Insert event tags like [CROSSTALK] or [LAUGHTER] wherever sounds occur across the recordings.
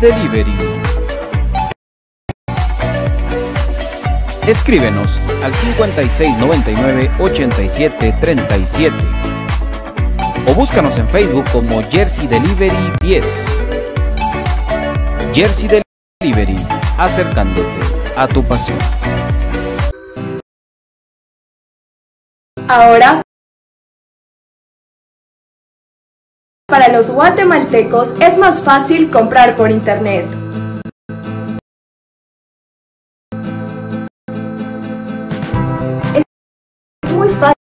Delivery. Escríbenos al 5699 8737 o búscanos en Facebook como Jersey Delivery 10. Jersey Delivery, acercándote a tu pasión. Ahora, para los guatemaltecos es más fácil comprar por internet. Es muy fácil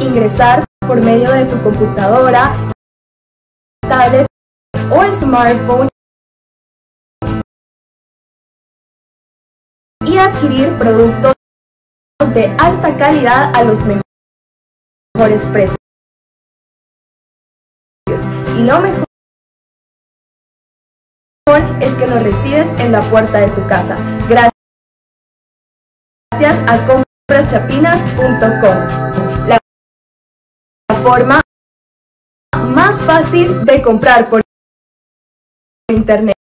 ingresar por medio de tu computadora, tablet o smartphone y adquirir productos de alta calidad a los mejores precios. Y lo mejor es que lo recibes en la puerta de tu casa. Gracias a compraschapinas.com. La forma más fácil de comprar por internet.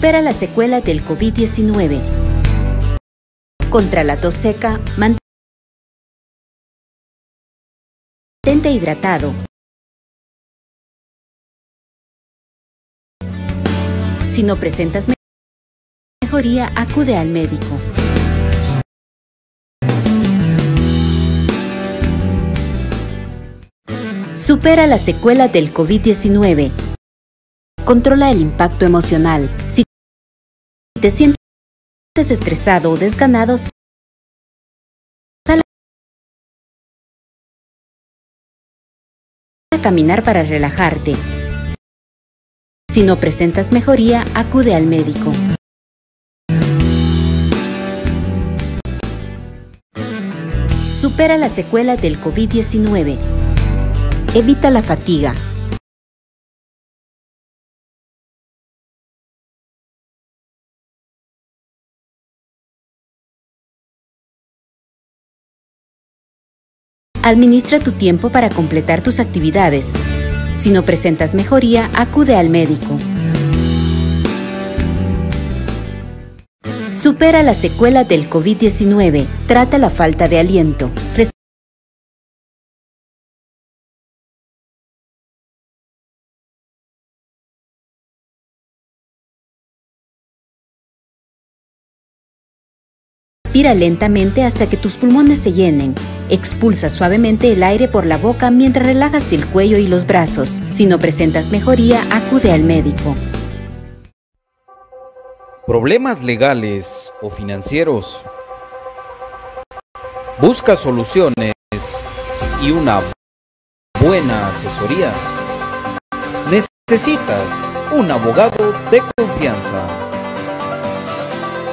Supera la secuela del COVID-19. Contra la tos seca, mantente hidratado. Si no presentas mejoría, acude al médico. Supera la secuela del COVID-19. Controla el impacto emocional. Si te sientes estresado o desganado, sal a caminar para relajarte. Si no presentas mejoría, acude al médico. Supera la secuela del COVID-19. Evita la fatiga. Administra tu tiempo para completar tus actividades. Si no presentas mejoría, acude al médico. Supera la secuela del COVID-19. Trata la falta de aliento. Respira lentamente hasta que tus pulmones se llenen. Expulsa suavemente el aire por la boca mientras relajas el cuello y los brazos. Si no presentas mejoría, acude al médico. ¿Problemas legales o financieros? Busca soluciones y una buena asesoría. Necesitas un abogado de confianza.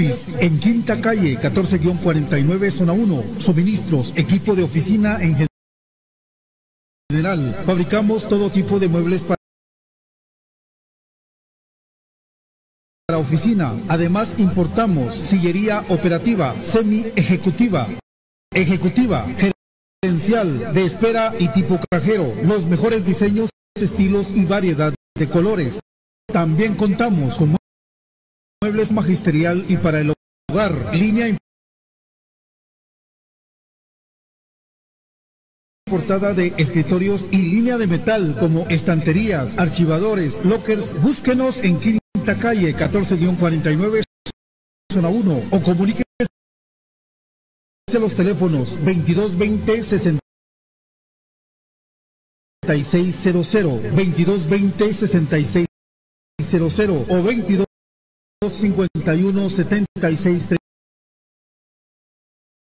En Quinta Calle, 14-49, zona 1. Suministros, equipo de oficina en general. Fabricamos todo tipo de muebles para para oficina. Además, importamos sillería operativa, semi-ejecutiva, ejecutiva, gerencial, de espera y tipo cajero. Los mejores diseños, estilos y variedad de colores. También contamos con muebles magisterial y para el hogar, línea importada de escritorios y línea de metal como estanterías, archivadores, lockers. Búsquenos en Quinta Calle 14-49 zona 1 o comuníquese a los teléfonos 2220 60 6600 2220 6600 o 22 51 76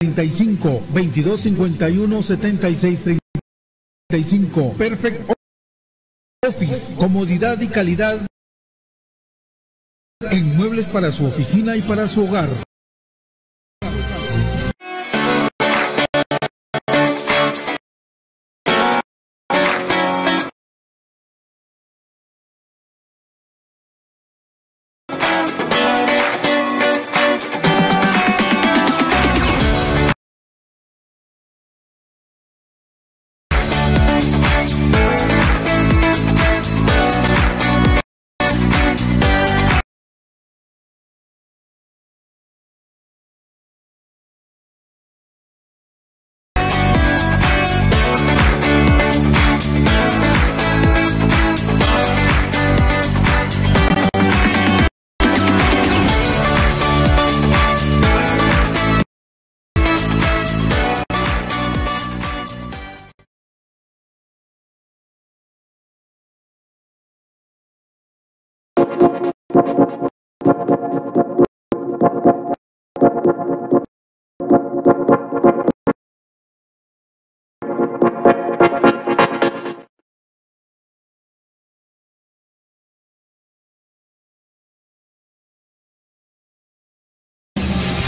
35 22 51 76 35 Perfect Office comodidad y calidad en muebles para su oficina y para su hogar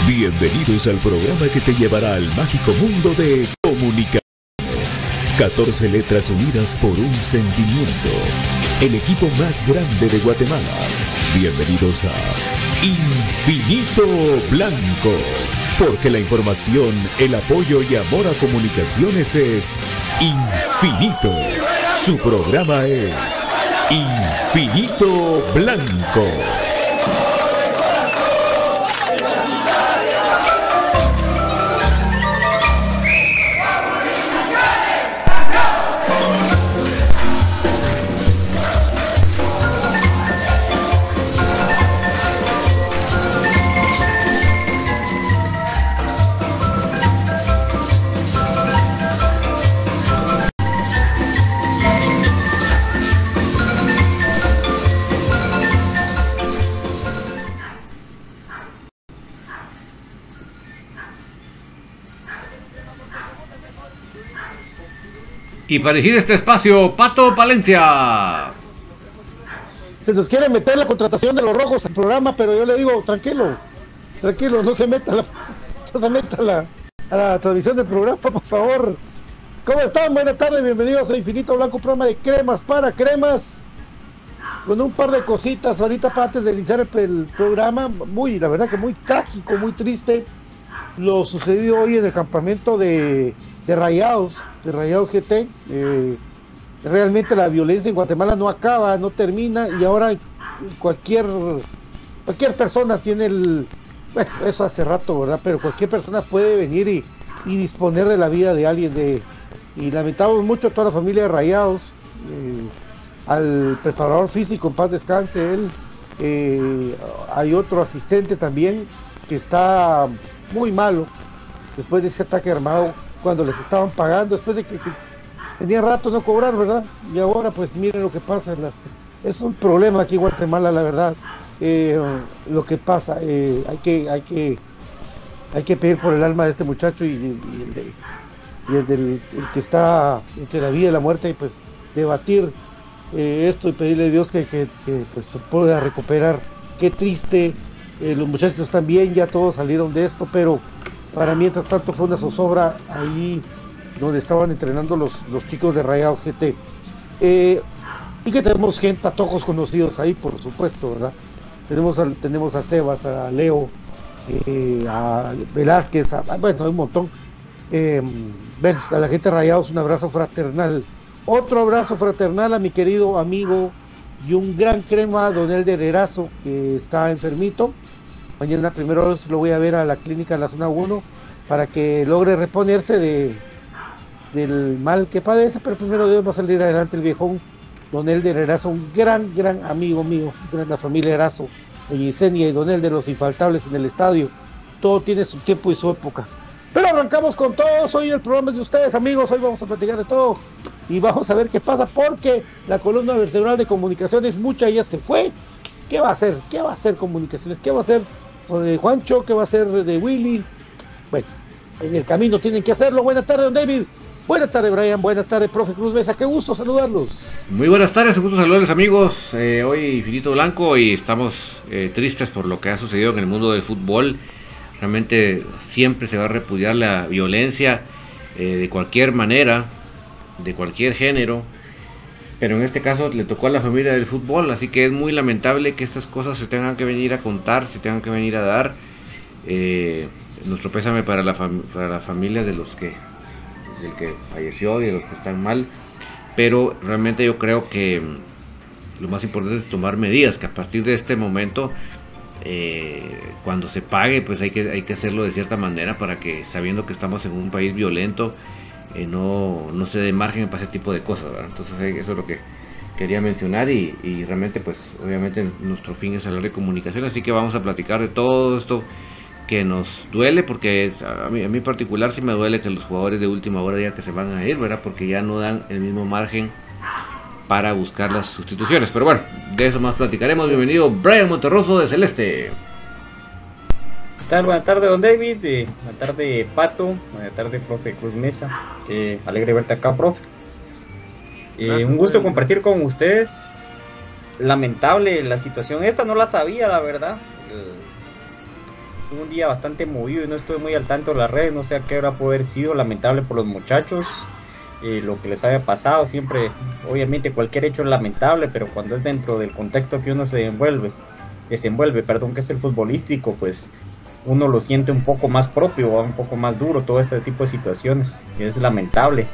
Bienvenidos al programa que te llevará al mágico mundo de comunicaciones. 14 letras unidas por un sentimiento. El equipo más grande de Guatemala. Bienvenidos a Infinito Blanco. Porque la información, el apoyo y amor a comunicaciones es infinito. Su programa es Infinito Blanco. Y para dirigir este espacio, Pato Palencia. Se nos quiere meter la contratación de los rojos al programa, pero yo le digo, tranquilo, tranquilo, no se meta, la, [LAUGHS] no se meta la, a la transmisión del programa, por favor. ¿Cómo están? Buenas tardes, bienvenidos a Infinito Blanco, programa de cremas para cremas. Con un par de cositas ahorita para antes de iniciar el programa, muy, la verdad que muy trágico, muy triste, lo sucedido hoy en el campamento de de Rayados, de Rayados GT. Eh, realmente la violencia en Guatemala no acaba, no termina y ahora cualquier cualquier persona tiene el bueno, eso hace rato, ¿verdad? Pero cualquier persona puede venir y, y disponer de la vida de alguien de y lamentamos mucho a toda la familia de Rayados, eh, al preparador físico en paz descanse él, eh, hay otro asistente también que está muy malo después de ese ataque armado cuando les estaban pagando, después de que, que tenía rato no cobrar, ¿verdad? Y ahora pues miren lo que pasa, la- es un problema aquí en Guatemala, la verdad. Eh, lo que pasa, eh, hay que, hay que, hay que pedir por el alma de este muchacho y, el, de- el del el que está entre la vida y la muerte y pues debatir eh, esto y pedirle a Dios que, pues se pueda recuperar. Qué triste, los muchachos bien, ya todos salieron de esto, pero para mientras tanto fue una zozobra ahí donde estaban entrenando los, los chicos de Rayados GT. Eh, y que tenemos gente, patojos conocidos ahí, por supuesto, ¿verdad? Tenemos, al- tenemos a Sebas, a Leo, eh, a Velázquez, a- a- bueno, hay un montón. Eh, a la gente de Rayados un abrazo fraternal. Otro abrazo fraternal a mi querido amigo y un gran crema, Don Elder Erazo, que está enfermito. Mañana primero lo voy a ver a la clínica de la zona 1 para que logre reponerse de, del mal que padece, pero primero Dios va a salir adelante el viejón. Don Elder Erazo, un gran, gran amigo mío, de la familia Erazo, doña Isenia y Don Elder, los infaltables en el estadio. Todo tiene su tiempo y su época. Pero arrancamos con todos, hoy el programa es de ustedes amigos, hoy vamos a platicar de todo y vamos a ver qué pasa porque la columna vertebral de comunicaciones mucha ya se fue. ¿Qué va a hacer? ¿Qué va a hacer comunicaciones? ¿Qué va a hacer de Juancho? ¿Qué va a hacer de Willy? Bueno, en el camino tienen que hacerlo. Buenas tardes, don David. Buenas tardes, Brian. Buenas tardes, profe Cruz Mesa. Qué gusto saludarlos. Muy buenas tardes, un gusto saludarles amigos. Eh, hoy Finito Blanco y estamos eh, tristes por lo que ha sucedido en el mundo del fútbol. Realmente siempre se va a repudiar la violencia eh, de cualquier manera, de cualquier género. Pero en este caso le tocó a la familia del fútbol, así que es muy lamentable que estas cosas se tengan que venir a contar, se tengan que venir a dar. Eh, nuestro pésame para, la para las familias de los que del que falleció y de los que están mal. Pero realmente yo creo que lo más importante es tomar medidas, que a partir de este momento, eh, cuando se pague, pues hay que, hay que hacerlo de cierta manera para que, sabiendo que estamos en un país violento, eh, no, no se dé margen para ese tipo de cosas. Entonces eh, eso es lo que quería mencionar y, realmente, pues obviamente nuestro fin es hablar de comunicación, así que vamos a platicar de todo esto que nos duele porque a mí, a mí particular sí me duele que los jugadores de última hora digan que se van a ir, ¿verdad? Porque ya no dan el mismo margen para buscar las sustituciones. Pero bueno, de eso más platicaremos. Bienvenido Brian Monterroso de Celeste. Buenas tardes, don David. Eh, buenas tardes, Pato. Buenas tardes, profe Cruz Mesa. Eh, alegre verte acá, profe. Eh, Gracias, un gusto profe. compartir con ustedes. Lamentable la situación. Esta no la sabía, la verdad. Fue un día bastante movido y no estoy muy al tanto de las redes. No sé a qué hora puede haber sido. Lamentable por los muchachos. eh, lo que les haya pasado. Siempre, obviamente, cualquier hecho es lamentable, pero cuando es dentro del contexto que uno se envuelve, desenvuelve, perdón, que es el futbolístico, pues uno lo siente un poco más propio, ¿va? un poco más duro todo este tipo de situaciones, es lamentable.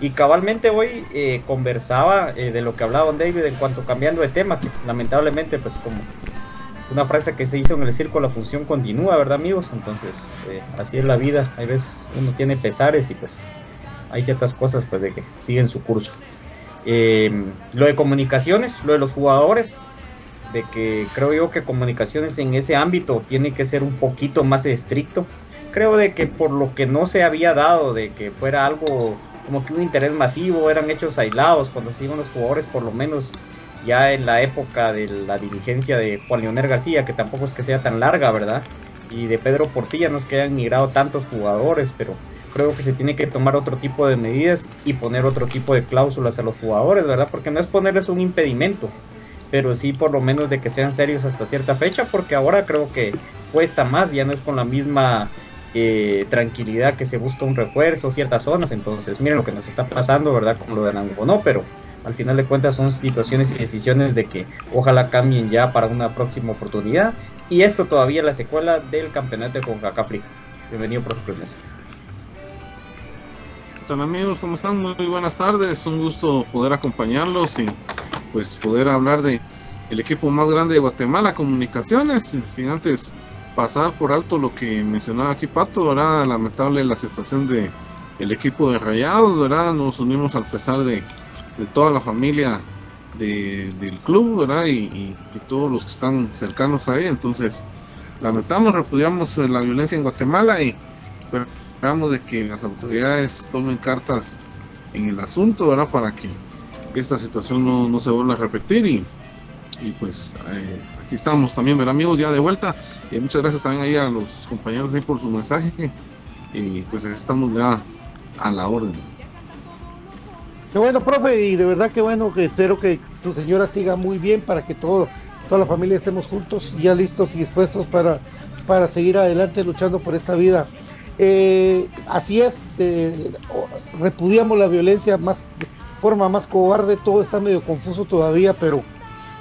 Y cabalmente hoy eh, conversaba eh, de lo que hablaba David en cuanto cambiando de tema, que lamentablemente pues como una frase que se hizo en el circo, la función continúa, ¿verdad amigos? Entonces eh, así es la vida, hay veces uno tiene pesares y pues hay ciertas cosas pues de que siguen su curso. Lo de comunicaciones, lo de los jugadores, de que creo yo que comunicaciones en ese ámbito tiene que ser un poquito más estricto. Creo de que por lo que no se había dado, de que fuera algo como que un interés masivo, eran hechos aislados, cuando se iban los jugadores por lo menos ya en la época de la dirigencia de Juan Leonel García, que tampoco es que sea tan larga, ¿verdad? Y de Pedro Portilla, no es que hayan migrado tantos jugadores, pero creo que se tiene que tomar otro tipo de medidas y poner otro tipo de cláusulas a los jugadores, ¿verdad? Porque no es ponerles un impedimento, pero sí por lo menos de que sean serios hasta cierta fecha, porque ahora creo que cuesta más, ya no es con la misma eh, tranquilidad que se busca un refuerzo, ciertas zonas, entonces miren lo que nos está pasando, ¿verdad? Con lo de Nangonó, pero al final de cuentas son situaciones y decisiones de que ojalá cambien ya para una próxima oportunidad, y esto todavía la secuela del campeonato con Cacafrica. Bienvenido, profe Mesa. tal amigos? ¿Cómo están? Muy buenas tardes. Un gusto poder acompañarlos y pues poder hablar de el equipo más grande de Guatemala, Comunicaciones, sin antes pasar por alto lo que mencionaba aquí Pato, ¿verdad? Lamentable la situación de el equipo de Rayados, ¿verdad? Nos unimos al pesar de, de toda la familia de, del club, ¿verdad? Y, y, todos los que están cercanos ahí. Entonces, lamentamos, repudiamos la violencia en Guatemala y esperamos de que las autoridades tomen cartas en el asunto, ¿verdad? Para que esta situación no, no se vuelva a repetir y, y pues eh, aquí estamos también, ¿verdad, amigos? Ya de vuelta. Y muchas gracias también ahí a los compañeros ahí por su mensaje. Y pues estamos ya a la orden. Qué bueno, profe, y de verdad que bueno, que espero que tu señora siga muy bien para que todo, toda la familia estemos juntos, ya listos y dispuestos para, para seguir adelante luchando por esta vida. Eh, así es, eh, repudiamos la violencia más forma más cobarde, todo está medio confuso todavía, pero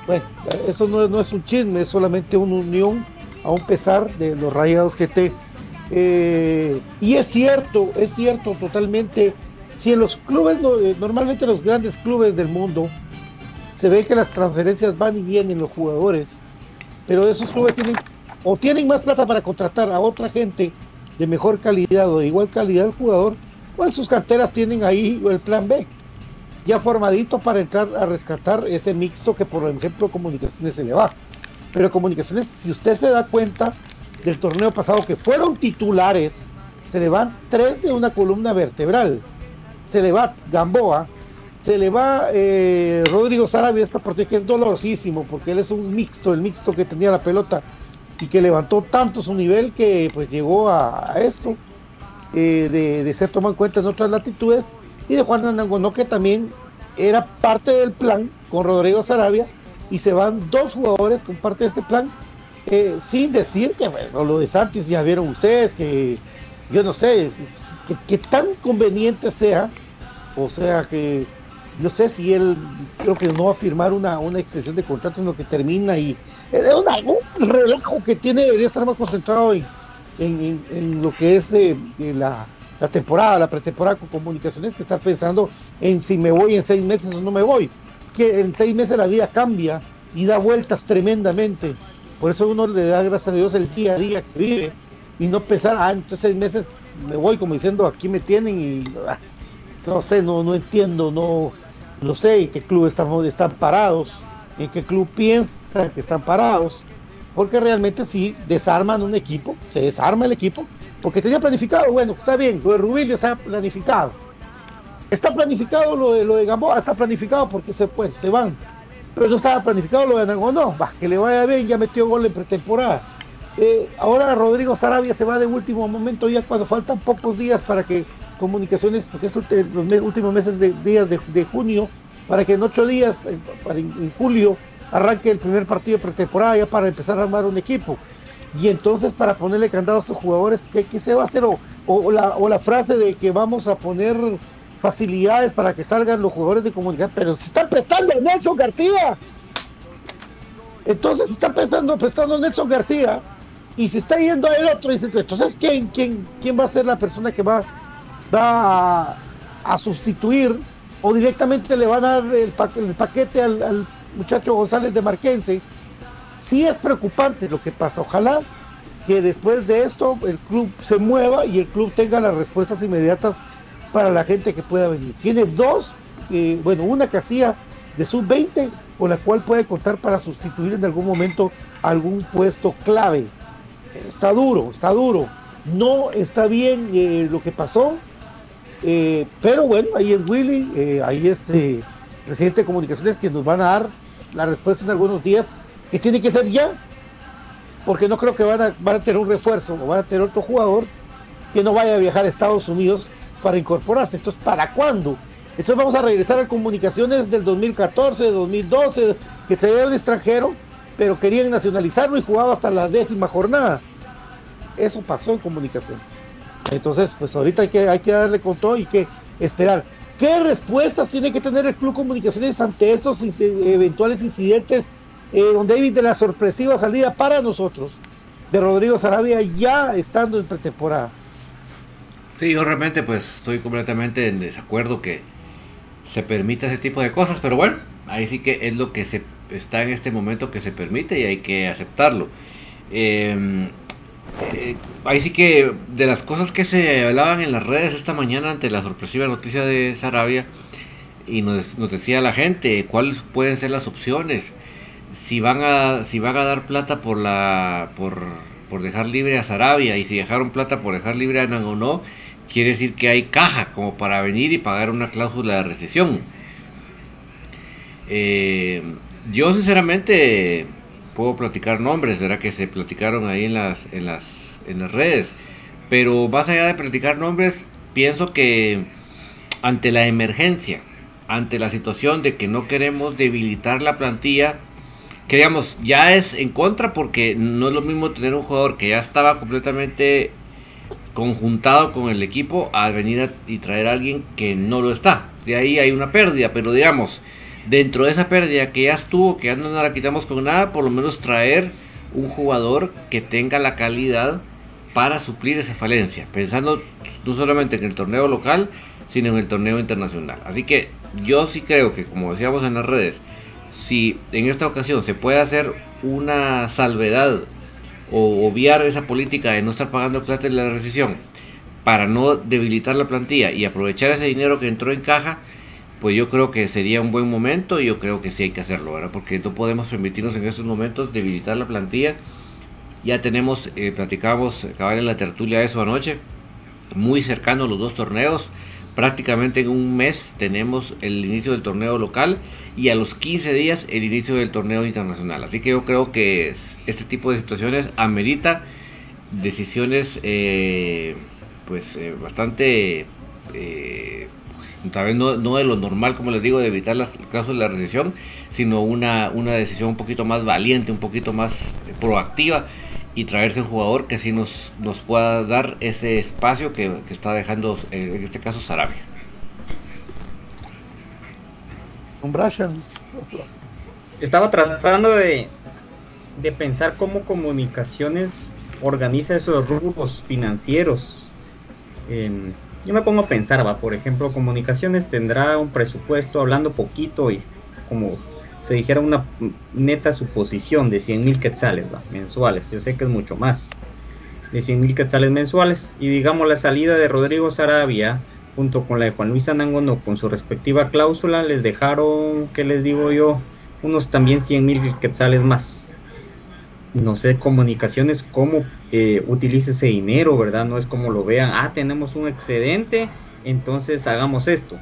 bueno, eso no, no es un chisme, es solamente una unión a un pesar de los rayados GT. Eh, y es cierto, es cierto totalmente si en los clubes, normalmente los grandes clubes del mundo, se ve que las transferencias van y vienen los jugadores, pero esos clubes tienen o tienen más plata para contratar a otra gente de mejor calidad o de igual calidad del jugador, o en sus carteras tienen ahí el plan B, ya formadito para entrar a rescatar ese mixto que por ejemplo comunicaciones se le va. Pero comunicaciones, si usted se da cuenta del torneo pasado que fueron titulares, se le van tres de una columna vertebral se le va Gamboa, se le va eh, Rodrigo Sarabia esta partida que es dolorosísimo porque él es un mixto, el mixto que tenía la pelota y que levantó tanto su nivel que pues llegó a, esto eh, de, ser tomado en cuenta en otras latitudes y de Juan Anangonó que también era parte del plan con Rodrigo Sarabia y se van dos jugadores con parte de este plan eh, sin decir que bueno lo de Santos ya vieron ustedes que yo no sé que, tan conveniente sea, o sea que no sé si él creo que no va a firmar una, una extensión de contrato, sino que termina y es un relajo que tiene, debería estar más concentrado en, en, en, en lo que es eh, la, la, temporada, la pretemporada con comunicaciones, que estar pensando en si me voy en seis meses o no me voy, que en seis meses la vida cambia y da vueltas tremendamente, por eso uno le da gracias a Dios el día a día que vive y no pensar, ah, en seis meses me voy como diciendo aquí me tienen y ah, no sé, no, no entiendo, no, no sé en qué club están, están parados, en qué club piensa que están parados, porque realmente si desarman un equipo, se desarma el equipo, porque tenía planificado, bueno, está bien, lo de Rubilio está planificado, está planificado lo de, lo de Gamboa, está planificado porque se, pues, se van, pero no estaba planificado lo de Anango, no, va, que le vaya bien, ya metió gol en pretemporada. Eh, ahora Rodrigo Sarabia se va de último momento ya cuando faltan pocos días para que comunicaciones, porque es los últimos meses de días de, junio, para que en ocho días, en, en, julio, arranque el primer partido de pretemporada ya para empezar a armar un equipo. Y entonces para ponerle candado a estos jugadores, ¿qué, qué se va a hacer? O, la, o la frase de que vamos a poner facilidades para que salgan los jugadores de comunicación, pero se están prestando a Nelson García. Entonces se está prestando, prestando a Nelson García y se está yendo a el otro y entonces ¿quién, quién, quién va a ser la persona que va, a, a sustituir o directamente le va a dar el paquete al, al, muchacho González de Marquense sí es preocupante lo que pasa ojalá que después de esto el club se mueva y el club tenga las respuestas inmediatas para la gente que pueda venir. Tiene dos eh, bueno una casilla de sub 20 con la cual puede contar para sustituir en algún momento algún puesto clave. Está duro, está duro. No está bien eh, lo que pasó, eh, pero bueno, ahí es Willy, ahí es presidente de comunicaciones que nos van a dar la respuesta en algunos días, que tiene que ser ya, porque no creo que van a, van a tener un refuerzo o van a tener otro jugador que no vaya a viajar a Estados Unidos para incorporarse. Entonces, ¿para cuándo? Entonces vamos a regresar a comunicaciones del 2014, 2012, que traía un extranjero pero querían nacionalizarlo y jugaba hasta la décima jornada. Eso pasó en comunicación. Entonces, pues ahorita hay que, hay que darle con todo y que esperar. ¿Qué respuestas tiene que tener el Club Comunicaciones ante estos eventuales incidentes eh, donde hay de la sorpresiva salida para nosotros de Rodrigo Sarabia ya estando en pretemporada? Sí, yo realmente pues estoy completamente en desacuerdo que se permita ese tipo de cosas, pero bueno, ahí sí que es lo que se está en este momento que se permite y hay que aceptarlo. Em, eh, ahí sí que de las cosas que se hablaban en las redes esta mañana ante la sorpresiva noticia de Sarabia y nos, nos decía la gente cuáles pueden ser las opciones si van a si van a dar plata por la por, por dejar libre a Sarabia y si dejaron plata por dejar libre a Nangonó quiere decir que hay caja como para venir y pagar una cláusula de recesión. Eh, yo sinceramente puedo platicar nombres, ¿verdad? Que se platicaron ahí en las, en las, en las redes. Pero más allá de platicar nombres, pienso que ante la emergencia, ante la situación de que no queremos debilitar la plantilla, que digamos, ya es en contra porque no es lo mismo tener un jugador que ya estaba completamente conjuntado con el equipo a venir y traer a alguien que no lo está. De ahí hay una pérdida, pero digamos, dentro de esa pérdida que ya estuvo, que ya no la quitamos con nada, por lo menos traer un jugador que tenga la calidad para suplir esa falencia, pensando no solamente en el torneo local, sino en el torneo internacional. Así que yo sí creo que, como decíamos en las redes, si en esta ocasión se puede hacer una salvedad o obviar esa política de no estar pagando plata en la recesión para no debilitar la plantilla y aprovechar ese dinero que entró en caja, pues yo creo que sería un buen momento y yo creo que sí hay que hacerlo, ¿verdad? Porque no podemos permitirnos en estos momentos debilitar la plantilla. Ya tenemos, eh, platicamos, acabar en la tertulia eso anoche, muy cercano los dos torneos prácticamente en un mes tenemos el inicio del torneo local y a los 15 días el inicio del torneo internacional. Así que yo creo que este tipo de situaciones amerita decisiones eh, pues eh, bastante eh, pues, tal vez no, no, de lo normal como les digo de evitar las casos de la recesión sino una, una decisión un poquito más valiente un poquito más proactiva y traerse un jugador que sí nos, nos pueda dar ese espacio que, está dejando, eh, en este caso, Sarabia. Un Brashan. Estaba tratando de, de pensar cómo comunicaciones organiza esos rubros financieros. yo me pongo a pensar, va, por ejemplo, comunicaciones tendrá un presupuesto hablando poquito y como se dijera una neta suposición de 100 mil quetzales mensuales, yo sé que es mucho más, de 100 mil quetzales mensuales, y digamos la salida de Rodrigo Sarabia junto con la de Juan Luis Anangono con su respectiva cláusula, les dejaron, ¿qué les digo yo? Unos también 100 mil quetzales más. No sé, comunicaciones, cómo eh, utiliza ese dinero, ¿verdad? No es como lo vean, ah, tenemos un excedente, entonces hagamos esto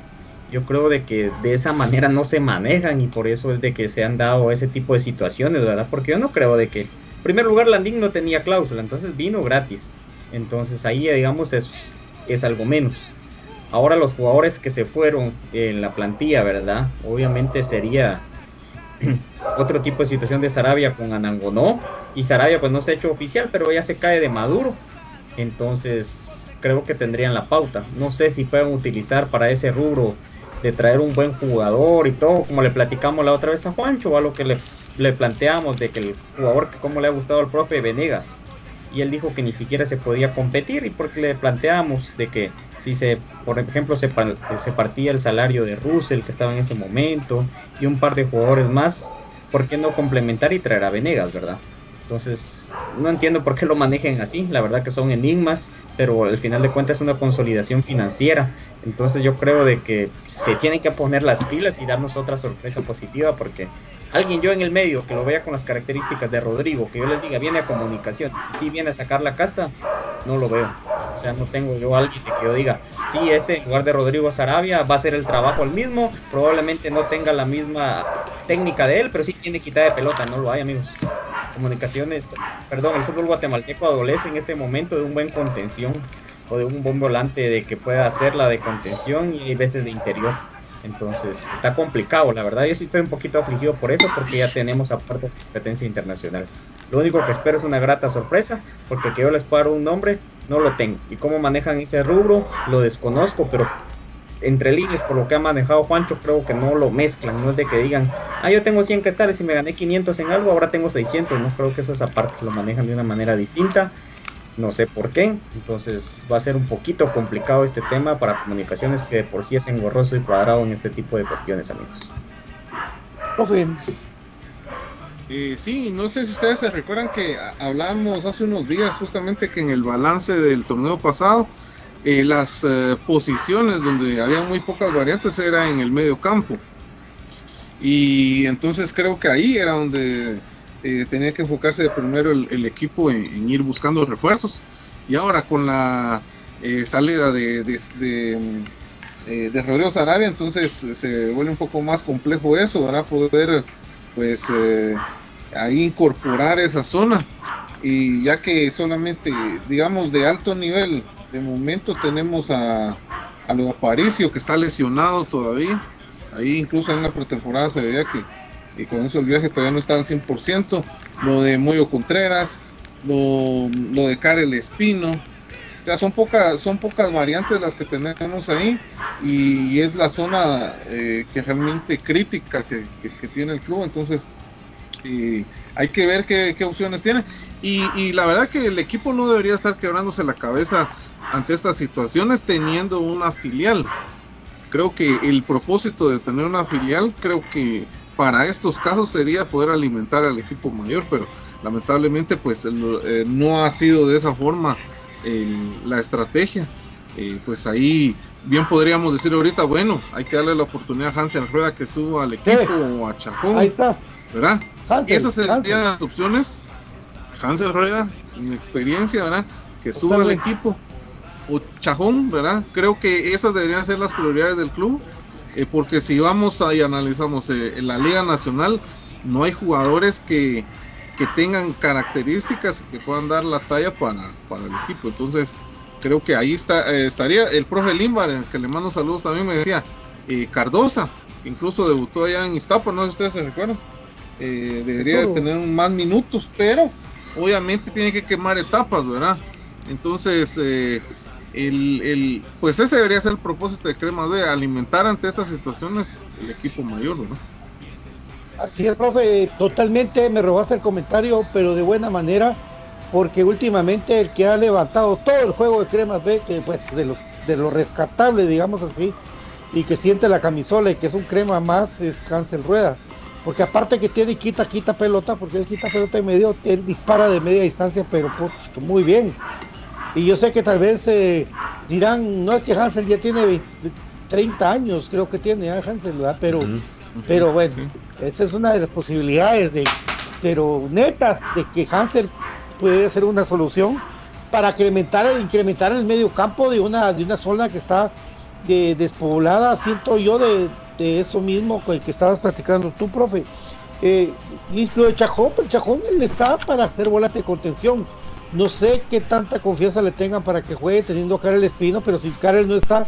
yo creo de que de esa manera no se manejan y por eso es de que se han dado ese tipo de situaciones, ¿verdad? Porque yo no creo de que, en primer lugar, Landing no tenía cláusula, entonces vino gratis. Entonces ahí, digamos, es, es algo menos. Ahora los jugadores que se fueron en la plantilla, ¿verdad? Obviamente sería [CLEARS THROAT] otro tipo de situación de Sarabia con Anangonó. Y Sarabia pues no se ha hecho oficial, pero ya se cae de Maduro. Entonces creo que tendrían la pauta. No sé si pueden utilizar para ese rubro de traer un buen jugador y todo, como le platicamos la otra vez a Juancho, a lo que le, le planteamos de que el jugador, que como le ha gustado al profe Venegas, y él dijo que ni siquiera se podía competir, y porque le planteamos de que si se, por ejemplo, se, se partía el salario de Russell, que estaba en ese momento, y un par de jugadores más, ¿por qué no complementar y traer a Venegas, verdad? Entonces, no entiendo por qué lo manejen así, la verdad que son enigmas, pero al final de cuentas es una consolidación financiera. Entonces yo creo de que se tienen que poner las pilas y darnos otra sorpresa positiva porque alguien yo en el medio que lo vea con las características de Rodrigo, que yo les diga viene a comunicación, si viene a sacar la casta, no lo veo. O sea, no tengo yo alguien que yo diga, sí, este en lugar de Rodrigo Sarabia va a hacer el trabajo el mismo, probablemente no tenga la misma técnica de él, pero sí tiene quitar de pelota, no lo hay amigos comunicaciones, perdón, el fútbol guatemalteco adolece en este momento de un buen contención o de un buen volante de que pueda hacer la de contención y veces de interior. Entonces está complicado, la verdad yo sí estoy un poquito afligido por eso porque ya tenemos aparte competencia internacional. Lo único que espero es una grata sorpresa porque que yo les paro un nombre no lo tengo y cómo manejan ese rubro lo desconozco, pero entre líneas, por lo que ha manejado Juancho, creo que no lo mezclan. No es de que digan, ah, yo tengo 100 quetzales y me gané 500 en algo, ahora tengo 600. No creo que eso es aparte, lo manejan de una manera distinta. no sé por qué. Entonces va a ser un poquito complicado este tema para comunicaciones que de por sí es engorroso y cuadrado en este tipo de cuestiones, amigos. Profe, Eh, sí, no sé si ustedes se recuerdan que hablamos hace unos días justamente que en el balance del torneo pasado, eh, las eh, posiciones donde había muy pocas variantes era en el medio campo. Y entonces creo que ahí era donde eh, tenía que enfocarse primero el, equipo en, ir buscando refuerzos. Y ahora con la salida de, de, de, de Rodrigo Sarabia, entonces se vuelve un poco más complejo eso, ¿verdad? Poder pues ahí incorporar esa zona. Y ya que solamente, digamos, de alto nivel, de momento tenemos a, a lo Aparicio que está lesionado todavía. Ahí incluso en la pretemporada se veía que, que con eso el viaje todavía no está al 100%. Lo de Moyo Contreras, lo, lo de Karel Espino. O sea, son pocas, son pocas variantes las que tenemos ahí y es la zona eh, que realmente crítica que, que- tiene el club. Entonces, y hay que ver qué, qué opciones tiene. Y, y la verdad que el equipo no debería estar quebrándose la cabeza ante estas situaciones teniendo una filial. Creo que el propósito de tener una filial, creo que para estos casos sería poder alimentar al equipo mayor, pero lamentablemente pues eh, no ha sido de esa forma el- la estrategia. Eh, pues ahí bien podríamos decir ahorita, bueno, hay que darle la oportunidad a Hansen Rueda que suba al equipo o a Chacón. ahí está. ¿verdad? Hansel, Esas serían Hansel. las opciones. Hansel Rueda, mi experiencia, ¿verdad? Que suba al equipo. O Chajón, ¿verdad? Creo que esas deberían ser las prioridades del club. eh, porque si vamos a y analizamos eh, en la Liga Nacional, no hay jugadores que, que tengan características que puedan dar la talla para, para el equipo. Entonces, creo que ahí está, eh, estaría el profe Limbar, el que le mando saludos también, me decía, Cardosa, que incluso debutó allá en Iztapa, no sé si ustedes se recuerdan. Debería de tener más minutos, pero obviamente tiene que quemar etapas, ¿verdad? Entonces, eh, el, el- pues ese debería ser el propósito de Crema de alimentar ante estas situaciones el equipo mayor, ¿verdad? Así es, profe, totalmente me robaste el comentario, pero de buena manera, porque últimamente el que ha levantado todo el juego de Cremas B, que pues de los de lo rescatable, digamos así, y que siente la camisola y que es un crema más, es Hansel Rueda. Porque aparte que tiene quita, quita pelota, porque él quita pelota de medio, él dispara de media distancia, pero muy bien. Y yo sé que tal vez eh, dirán, no es que Hansel ya tiene 20 30 años, creo que tiene ya Hansel, ¿verdad? Pero, pero bueno, esa es una de las posibilidades de, pero netas, de que Hansel puede ser una solución para incrementar, incrementar el medio campo de una, de una zona que está eh, despoblada, siento yo de, de eso mismo con el que estabas platicando tú, profe. Eh, y lo de Chajón, pero Chajón él está para hacer volante de contención. No sé qué tanta confianza le tengan para que juegue teniendo a Karel Espino, pero si Karel no está,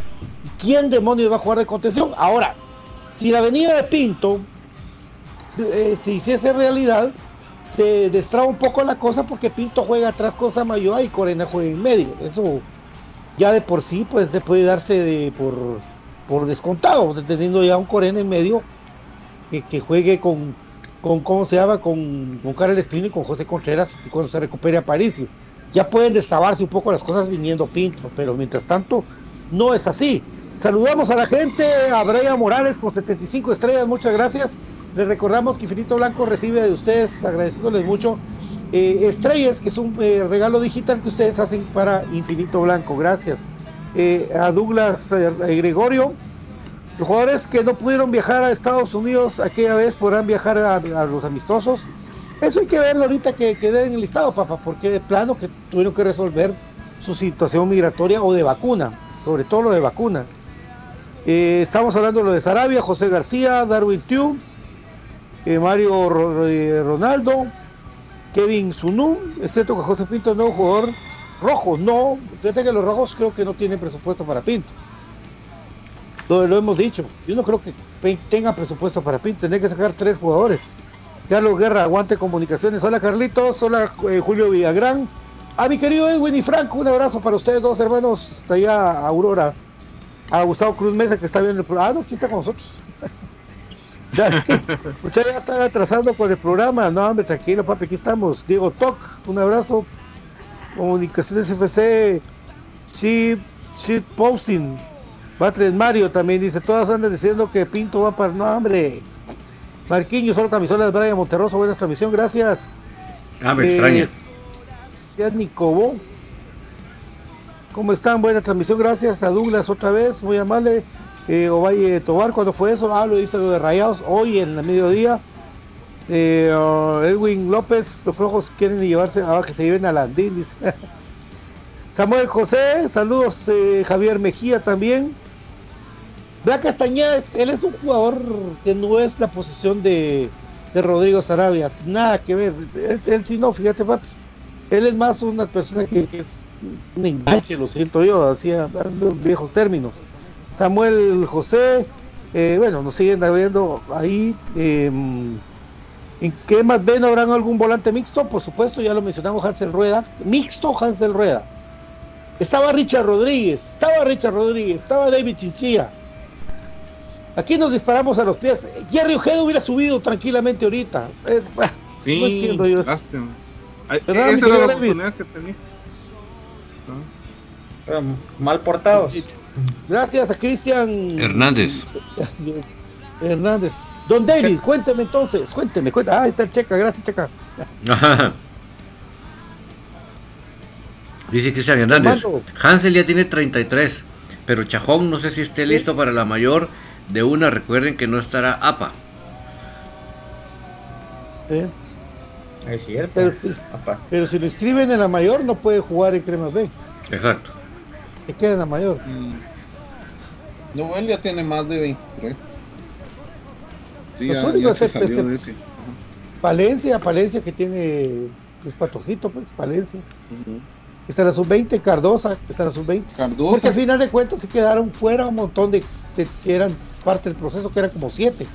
¿quién demonios va a jugar de contención? Ahora, si la venida de Pinto eh, se hiciese realidad, se destraba un poco la cosa porque Pinto juega atrás con Samayoa y Corena juega en medio. Eso ya de por sí pues puede darse de, por, por descontado, teniendo ya un Corena en medio que, que juegue con, con, ¿cómo se llama? Con, con Karel Espino y con José Contreras y cuando se recupere Aparicio. Ya pueden destrabarse un poco las cosas viniendo Pinto, pero mientras tanto no es así. Saludamos a la gente, a Brian Morales con 75 estrellas, muchas gracias. Les recordamos que Infinito Blanco recibe de ustedes, agradeciéndoles mucho, eh, estrellas, que es un eh, regalo digital que ustedes hacen para Infinito Blanco. Gracias. Eh, a Douglas eh, Gregorio, los jugadores que no pudieron viajar a Estados Unidos aquella vez podrán viajar a, los amistosos. Eso hay que verlo ahorita que quede en el listado, papá, porque de plano que tuvieron que resolver su situación migratoria o de vacuna, sobre todo lo de vacuna. Eh, estamos hablando de lo de Sarabia, José García, Darwin Tiu, eh, Mario eh, Ronaldo, Kevin Sunum, excepto que José Pinto un jugador rojo. No, fíjate que los rojos creo que no tienen presupuesto para Pinto. Lo, lo hemos dicho. Yo no creo que tenga presupuesto para Pinto. Tendría que sacar tres jugadores. Carlos Guerra, aguante comunicaciones. Hola Carlitos, hola eh, Julio Villagrán. A mi querido Edwin y Franco, un abrazo para ustedes dos hermanos. Hasta allá, Aurora. A Gustavo Cruz Mesa que está viendo el programa. Ah, no, aquí está con nosotros. Ustedes [LAUGHS] ya [LAUGHS] están atrasando con el programa. No, hombre, tranquilo, papi, aquí estamos. Diego Toc, un abrazo. Comunicaciones FC, Ship, Ship Posting, Batres Mario también dice, todas andan diciendo que Pinto va para... No, hombre. Marquinhos, solo camisolas de Brian Monterroso, buena transmisión, gracias. Ah, me Eh, extraña. Ya Nicobo. ¿Cómo están? Buena transmisión, gracias a Douglas otra vez, muy amable. Eh, Ovalle Tobar, ¿cuándo fue eso? Ah, lo hice lo de Rayados, hoy en el mediodía. Eh, uh, Edwin López, los flojos quieren llevarse, ah, que se lleven a Landín, dice. [LAUGHS] Samuel José, saludos eh, Javier Mejía también. Blanca Castañeda, él es un jugador que no es la posición de, Rodrigo Sarabia, nada que ver. Él, sí no, fíjate, papi. Él es más una persona que, es un enganche, lo siento yo, en viejos términos. Samuel José, eh, bueno, nos siguen viendo ahí. eh, ¿En qué más ven? ¿Habrán algún volante mixto? Por supuesto, ya lo mencionamos, Hansel Rueda. Mixto Hansel Rueda. Estaba Richard Rodríguez, estaba Richard Rodríguez, estaba David Chinchilla. Aquí nos disparamos a los pies. Jerry Ojeda hubiera subido tranquilamente ahorita. Eh, Sí, no entiendo yo. lástima. Ay, ¿Verdad, Esa era la oportunidad que tenía. Mal portados. Gracias a Cristian Hernández. [LAUGHS] Hernández. Don David, cuénteme entonces, cuénteme, cuénteme. Ah, ahí está el Checa, gracias Checa. Dice Cristian Hernández. Hansel ya tiene 33, pero Chajón no sé si esté listo para la mayor de una. Recuerden que no estará APA. Eh, Es cierto. Pero, sí, Apa. pero si lo inscriben en la mayor, no puede jugar en Crema B. Exacto. Se queda en la mayor. No, él ya tiene más de 23. Sí, Los ya, únicos ya se es- salió es- de ese. Palencia, Palencia que tiene pues patojito, pues Palencia. Está en la sub-20, Cardosa, está en la sub-20. Porque al final de cuentas se quedaron fuera un montón de, de- que eran parte del proceso, que eran como siete.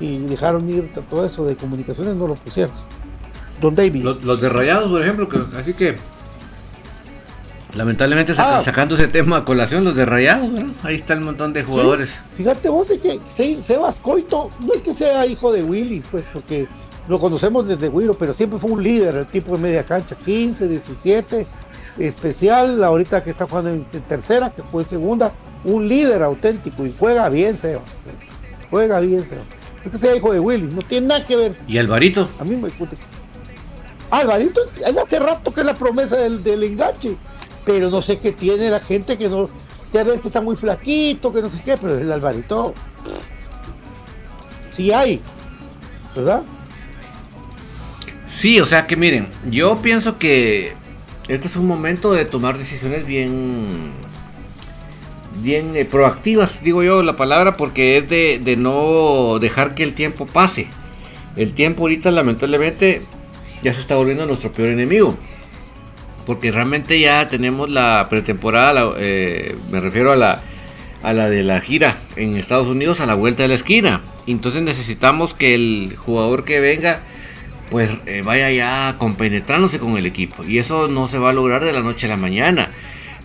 Y dejaron ir todo eso de comunicaciones, no lo pusieron. Don David. Los, los de Rayados, por ejemplo, que, así que lamentablemente saca- Ah. sacando ese tema a colación, los de Rayados, ¿verdad? ahí está el montón de jugadores. Fíjate vos de que Se- Sebas Coito no es que sea hijo de Willy, pues porque lo conocemos desde Willo, pero siempre fue un líder, el tipo de media cancha, 15, 17, especial, ahorita que está jugando en, tercera, que fue segunda, un líder auténtico y juega bien Sebas, juega bien Sebas. No es que sea hijo de Willy, no tiene nada que ver. ¿Y Alvarito? A mí me gusta. Alvarito, hace rato que es la promesa del, del enganche, pero no sé qué tiene la gente que no. Ya ves que está muy flaquito, que no sé qué, pero el Alvarito. Sí hay, ¿verdad? Sí, o sea que miren, yo pienso que este es un momento de tomar decisiones bien bien eh, proactivas, digo yo la palabra, porque es de, no dejar que el tiempo pase. El tiempo ahorita lamentablemente ya se está volviendo nuestro peor enemigo. Porque realmente ya tenemos la pretemporada, la- eh, me refiero a la, a la de la gira en Estados Unidos a la vuelta de la esquina. Entonces necesitamos que el jugador que venga pues eh, vaya ya compenetrándose con el equipo. Y eso no se va a lograr de la noche a la mañana.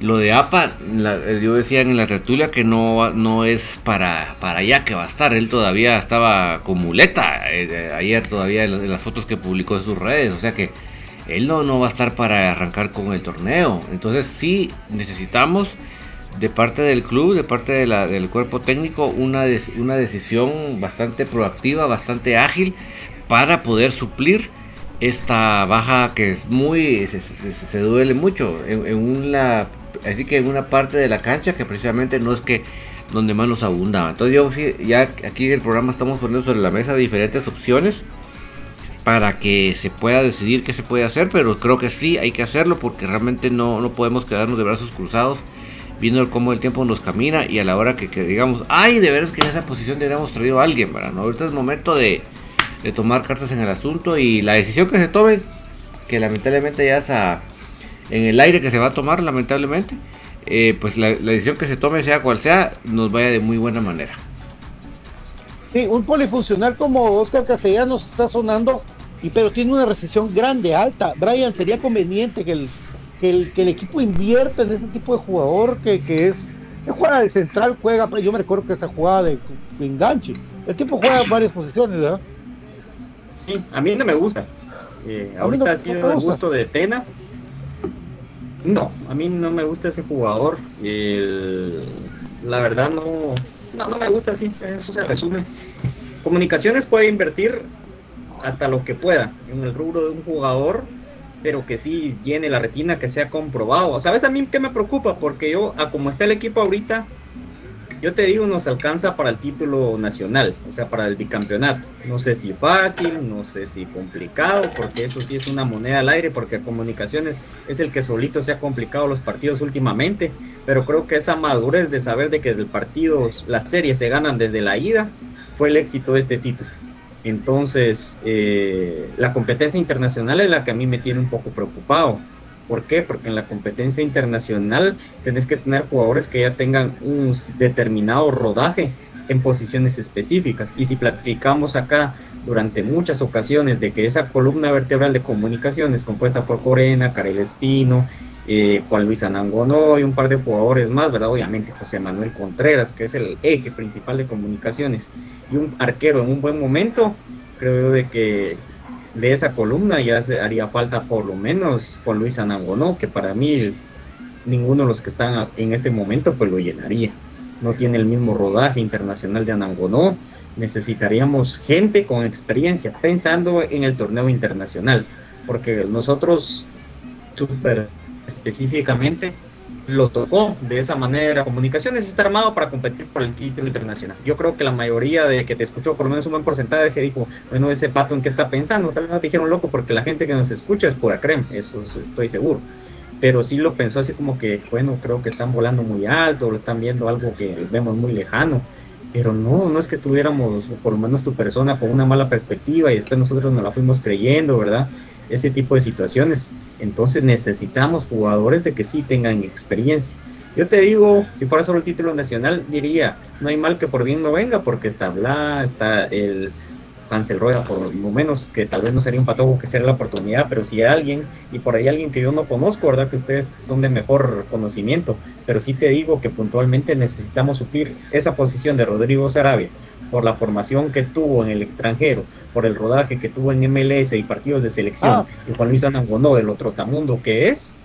Lo de APA, la- eh, yo decía en la tertulia que no, no es para, para allá que va a estar. Él todavía estaba con muleta. eh, ayer todavía en las- fotos que publicó en sus redes. O sea que él no, no va a estar para arrancar con el torneo. Entonces sí necesitamos de parte del club, de parte del cuerpo técnico, una, des- una decisión bastante proactiva, bastante ágil para poder suplir esta baja que es muy se, se- se duele mucho en, una así que en una parte de la cancha que precisamente no es que donde más nos abundaba entonces yo ya aquí en el programa estamos poniendo sobre la mesa diferentes opciones para que se pueda decidir qué se puede hacer pero creo que sí hay que hacerlo porque realmente no, no podemos quedarnos de brazos cruzados viendo cómo el tiempo nos camina y a la hora que, que digamos ay de veras que en esa posición deberíamos traído a alguien ¿verdad? ¿no? ahorita es momento de de tomar cartas en el asunto y la decisión que se tome, que lamentablemente ya es a- en el aire que se va a tomar, lamentablemente, eh, pues la, decisión que se tome, sea cual sea, nos vaya de muy buena manera. Sí, un polifuncional como Oscar Castellanos está sonando, y pero tiene una recesión grande, alta. Brian, sería conveniente que el, que el, que el equipo invierta en ese tipo de jugador que, que es. que juega de central, juega. Yo me recuerdo que esta jugada de, enganche. El tipo juega varias posiciones, ¿verdad? Sí, a mí no me gusta. Eh, no- ahorita ha sido el gusto de Tena. No, a mí no me gusta ese jugador. El- la verdad no, no, no me gusta así. Eso se resume. Comunicaciones puede invertir hasta lo que pueda en el rubro de un jugador, pero que sí llene la retina, que sea comprobado. ¿Sabes a mí qué me preocupa? Porque yo, a como está el equipo ahorita, yo te digo, nos alcanza para el título nacional, o sea, para el bicampeonato. No sé si fácil, no sé si complicado, porque eso sí es una moneda al aire, porque comunicaciones es el que solito se ha complicado los partidos últimamente, pero creo que esa madurez de saber de que el partido, las series se ganan desde la ida, fue el éxito de este título. Entonces, eh, la competencia internacional es la que a mí me tiene un poco preocupado. ¿Por qué? Porque en la competencia internacional tenés que tener jugadores que ya tengan un determinado rodaje en posiciones específicas. Y si platicamos acá durante muchas ocasiones de que esa columna vertebral de comunicaciones compuesta por Corena, Karel Espino, eh, Juan Luis Anangonó y un par de jugadores más, ¿verdad? Obviamente José Manuel Contreras, que es el eje principal de comunicaciones, y un arquero en un buen momento, creo yo de que de esa columna ya se haría falta por lo menos Juan Luis Anangonó, que para mí ninguno de los que están en este momento pues lo llenaría. No tiene el mismo rodaje internacional de Anangonó. Necesitaríamos gente con experiencia pensando en el torneo internacional, porque nosotros súper específicamente lo tocó de esa manera. Comunicaciones está armado para competir por el título internacional. Yo creo que la mayoría de que te escuchó, por lo menos un buen porcentaje, dijo, bueno, ese pato en qué está pensando, tal vez no te dijeron loco porque la gente que nos escucha es pura crema, eso es- estoy seguro. Pero sí lo pensó así como que, bueno, creo que están volando muy alto, lo están viendo algo que vemos muy lejano. Pero no, no es que estuviéramos, por lo menos tu persona, con una mala perspectiva y después nosotros nos la fuimos creyendo, ¿verdad? Ese tipo de situaciones. Entonces necesitamos jugadores de que sí tengan experiencia. Yo te digo, si fuera solo el título nacional, diría, no hay mal que por bien no venga, porque está Bla, está el Hansel Rueda, por lo menos, que tal vez no sería un patojo que sea la oportunidad, pero si hay alguien, y por ahí alguien que yo no conozco, ¿verdad? Que ustedes son de mejor conocimiento, pero sí te digo que puntualmente necesitamos suplir esa posición de Rodrigo Sarabia por la formación que tuvo en el extranjero, por el rodaje que tuvo en MLS y partidos de selección, Ah. y Juan Luis Anangonó del otro tamundo que es,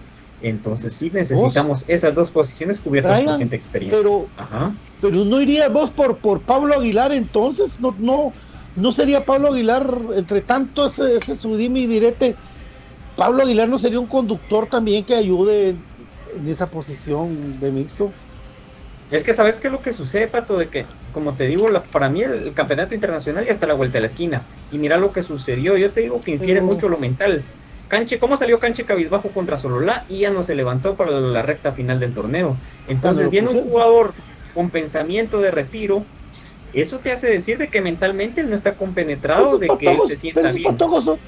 entonces sí necesitamos esas dos posiciones cubiertas por Traigan, gente experiencia. pero, Ajá. pero no iría vos por, por Pablo Aguilar entonces, no, no, no sería Pablo Aguilar, entre tanto ese, ese su dime y direte, Pablo Aguilar no sería un conductor también que ayude en esa posición de mixto. Es que sabes qué es lo que sucede, Pato, de que, como te digo, la- para mí el, el campeonato internacional ya está a la vuelta de la esquina. Y mira lo que sucedió, yo te digo que infiere mucho lo mental. Canche, ¿cómo salió Canche cabizbajo contra Sololá? Y ya no se levantó para la recta final del torneo. Entonces viene un pusieron. jugador con pensamiento de retiro. Eso te hace decir de que mentalmente él no está compenetrado, de que se sienta pero esos bien. patojos son,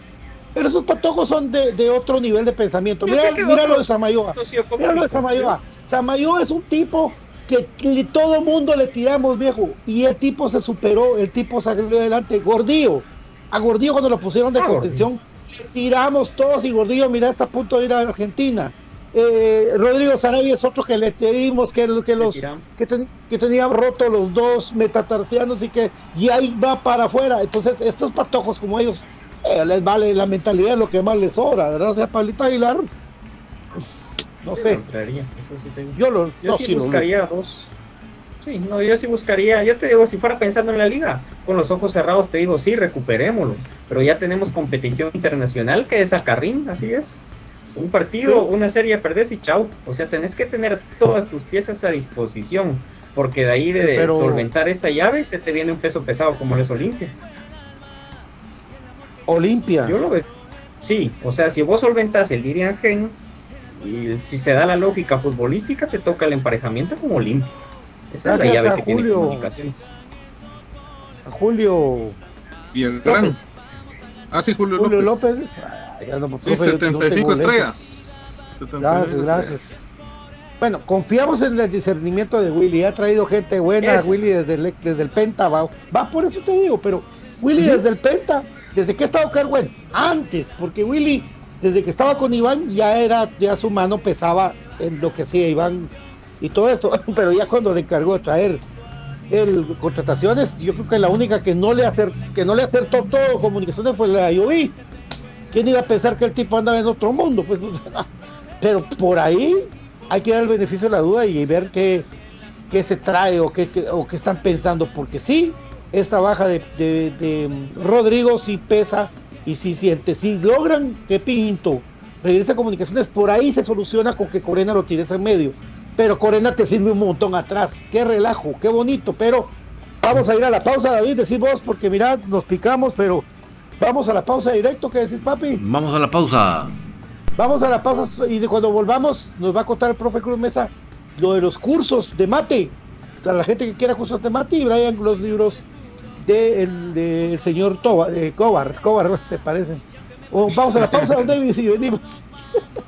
pero esos patojos son de, de otro nivel de pensamiento. Yo Mira, mira otro- lo de Samayoa. Mira lo de Samayoa. Samayoa es un tipo que todo mundo le tiramos, viejo. Y el tipo se superó, el tipo salió adelante. Gordillo. A Gordillo cuando lo pusieron de Ah, contención, le tiramos todos y Gordillo, mira, está a punto de ir a Argentina. Eh, Rodrigo Sarabia es otro que le pedimos que, que los que, ten- que tenía roto los dos metatarsianos y que y ahí va para afuera. Entonces, estos patojos como ellos, eh, les vale la mentalidad lo que más les sobra, ¿verdad? O sea, Pablito Aguilar, no Yo sé, lo eso sí te digo. yo lo Yo no, sí sí lo- buscaría dos. Sí, no, yo sí buscaría, yo te digo, si fuera pensando en la liga, con los ojos cerrados te digo, sí, recuperémoslo, pero ya tenemos competición internacional que es a Carrín, así es. Un partido, Sí. una serie perdés y chau. O sea, tenés que tener todas tus piezas a disposición, porque de ahí de Pero- solventar esta llave se te viene un peso pesado como es Olimpia. Olimpia. Yo lo veo. Sí, o sea, si vos solventas el Dirian Gen, y si se da la lógica futbolística, te toca el emparejamiento con Olimpia. Esa es la Gracias llave a que tiene Julio. comunicaciones. A Julio Y el gran. López. Ah, sí, Julio, Julio López. López. Ah, ya no, Sí, profe, yo no 75 tengo lentes. estrellas. 75 Gracias, estrellas. gracias. Bueno, confiamos en el discernimiento de Willy. Ha traído gente buena, Eso. Willy, desde el, desde el Penta. Va, va, por eso te digo, pero Willy desde el Penta, desde que ha estado Carwen, antes, porque Willy, desde que estaba con Iván, ya era, ya su mano pesaba en lo que hacía Iván y todo esto. [LAUGHS] Pero ya cuando le encargó de traer el contrataciones, yo creo que la única que no le acer, que no le acertó todo comunicaciones fue la Yovi. ¿Quién iba a pensar que el tipo andaba en otro mundo? Pues [LAUGHS] pero por ahí hay que dar el beneficio de la duda y ver qué, qué se trae o qué, qué- o qué están pensando, porque sí, esta baja de, de- de Rodrigo sí pesa y sí siente. Si logran que Pinto regrese a comunicaciones, por ahí se soluciona con que Corena lo tires en medio. Pero Corena te sirve un montón atrás. Qué relajo, qué bonito. Pero vamos a ir a la pausa, David, decís vos, porque mirad, nos picamos, pero vamos a la pausa directo. ¿Qué decís, papi? Vamos a la pausa. Vamos a la pausa y de cuando volvamos nos va a contar el profe Cruz Mesa lo de los cursos de mate. Para la gente que quiera cursos de mate y Brian los libros del de el señor Toba, de Cobar, Cobar se parecen. O vamos a la pausa, David, y venimos. [LAUGHS]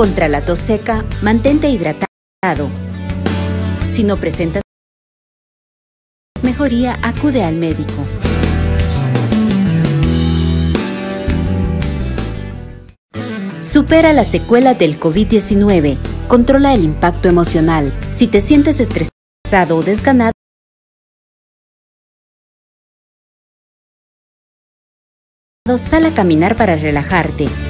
Contra la tos seca, mantente hidratado. Si no presentas mejoría, acude al médico. Supera las secuelas del COVID-19. Controla el impacto emocional. Si te sientes estresado o desganado, sal a caminar para relajarte.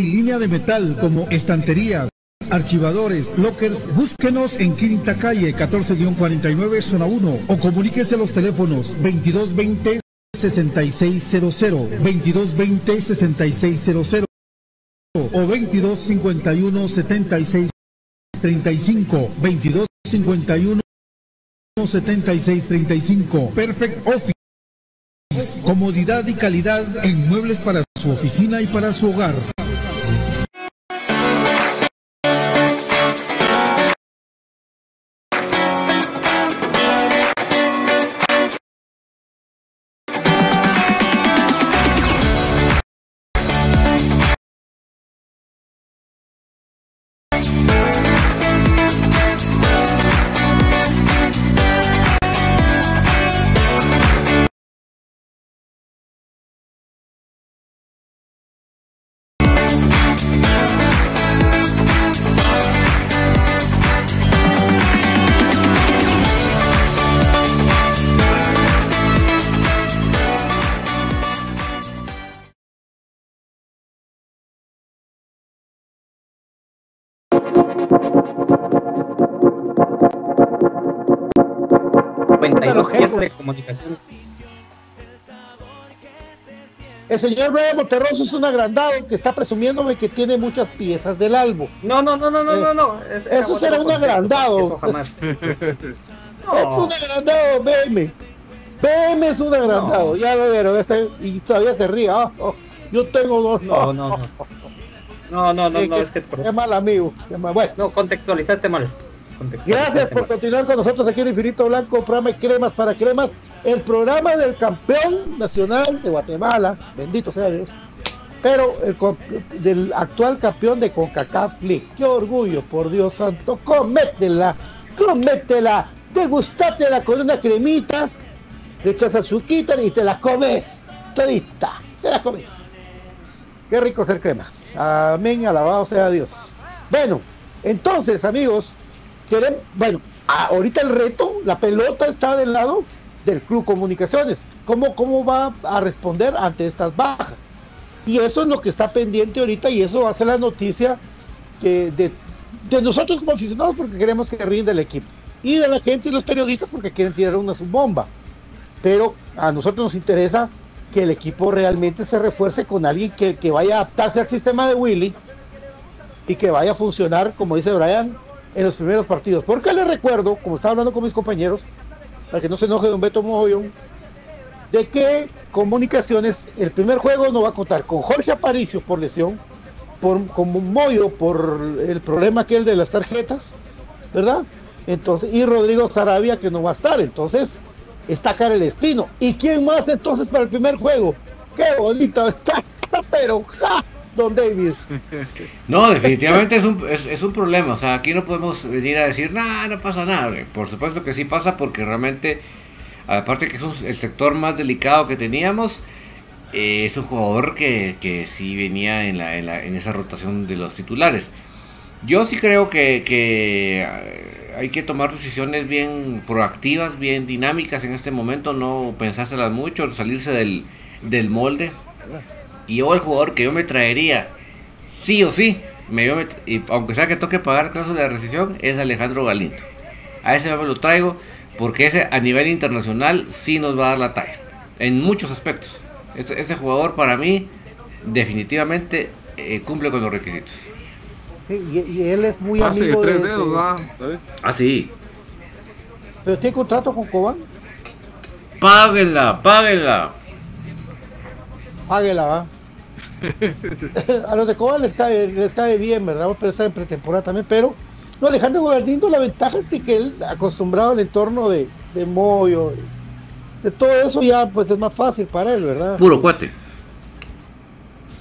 y línea de metal como estanterías, archivadores, lockers. Búsquenos en Quinta Calle 14-49 Zona 1 o comuníquese a los teléfonos 2220 6600, 2220 6600 o 2251 76 35, 2251 76 35. Perfect Office. Comodidad y calidad en muebles para su oficina y para su hogar. Piezas de comunicaciones. El señor Brian Monterroso es un agrandado que está presumiéndome que tiene muchas piezas del álbum. No, no, no, no, no, no, no. Es- Eso será un agrandado. Eso jamás. [LAUGHS] Es un agrandado, BM. BM es un agrandado, ya lo vieron. ese- y todavía se ríe. ah, oh, yo tengo dos. No, no, no. [LAUGHS] No, no, no, Eh, no, es que Qué mal amigo. qué mal- Bueno, no contextualizaste mal. Gracias por continuar con nosotros aquí en Infinito Blanco, programa de Cremas para Cremas, el programa del campeón nacional de Guatemala, bendito sea Dios, pero el del actual campeón de CONCACAF League. Qué orgullo, por Dios santo, cométela, cométela, degustátela con una cremita, le echas azuquita y te la comes, todita, te la comes. Qué rico ser crema. Amén, alabado sea Dios. Bueno, entonces, amigos, queremos, bueno, ahorita el reto, la pelota está del lado del Club Comunicaciones. ¿Cómo, cómo va a responder ante estas bajas? Y eso es lo que está pendiente ahorita y eso va a ser la noticia de, nosotros como aficionados porque queremos que rinde el equipo. Y de la gente y los periodistas porque quieren tirar una bomba. Pero a nosotros nos interesa que el equipo realmente se refuerce con alguien que, que vaya a adaptarse al sistema de Willy y que vaya a funcionar, como dice Brian, en los primeros partidos. Porque les recuerdo, como estaba hablando con mis compañeros, para que no se enoje Don Beto Mogollón, de que Comunicaciones, el primer juego no va a contar con Jorge Aparicio por lesión, por, como Moyo por el problema aquel de las tarjetas, ¿verdad? Entonces, y Rodrigo Sarabia que no va a estar, entonces está Karel Espino. ¿Y quién más entonces para el primer juego? Qué bonito está, está pero ja, Don David. No, definitivamente es un, es, un problema. O sea, aquí no podemos venir a decir, no, no pasa nada. güey". Por supuesto que sí pasa porque realmente, aparte que es un- el sector más delicado que teníamos, eh, es un jugador que, que sí venía en, la, en, la- en esa rotación de los titulares. Yo sí creo que, que, eh, hay que tomar decisiones bien proactivas, bien dinámicas en este momento, no pensárselas mucho, salirse del, del molde. Y yo el jugador que yo me traería, sí o sí, me, yo me- y aunque sea que toque pagar cláusula de rescisión, es Alejandro Galindo. A ese me lo traigo porque ese a nivel internacional sí nos va a dar la talla, en muchos aspectos. Ese, ese jugador para mí definitivamente eh, cumple con los requisitos. Sí, y, y él es muy Pase de amigo tres de- dedos, de-. Ah, sí. Pero tiene contrato con Cobán. Páguenla, páguenla. Páguela, va. [LAUGHS] a los de Coba les cae, les cae bien, ¿verdad? Pero está en pretemporada también, pero no, Alejandro Guardindo, la ventaja es de que él, acostumbrado al entorno de, de Moyo, de todo eso, ya pues es más fácil para él, ¿verdad? Puro cuate.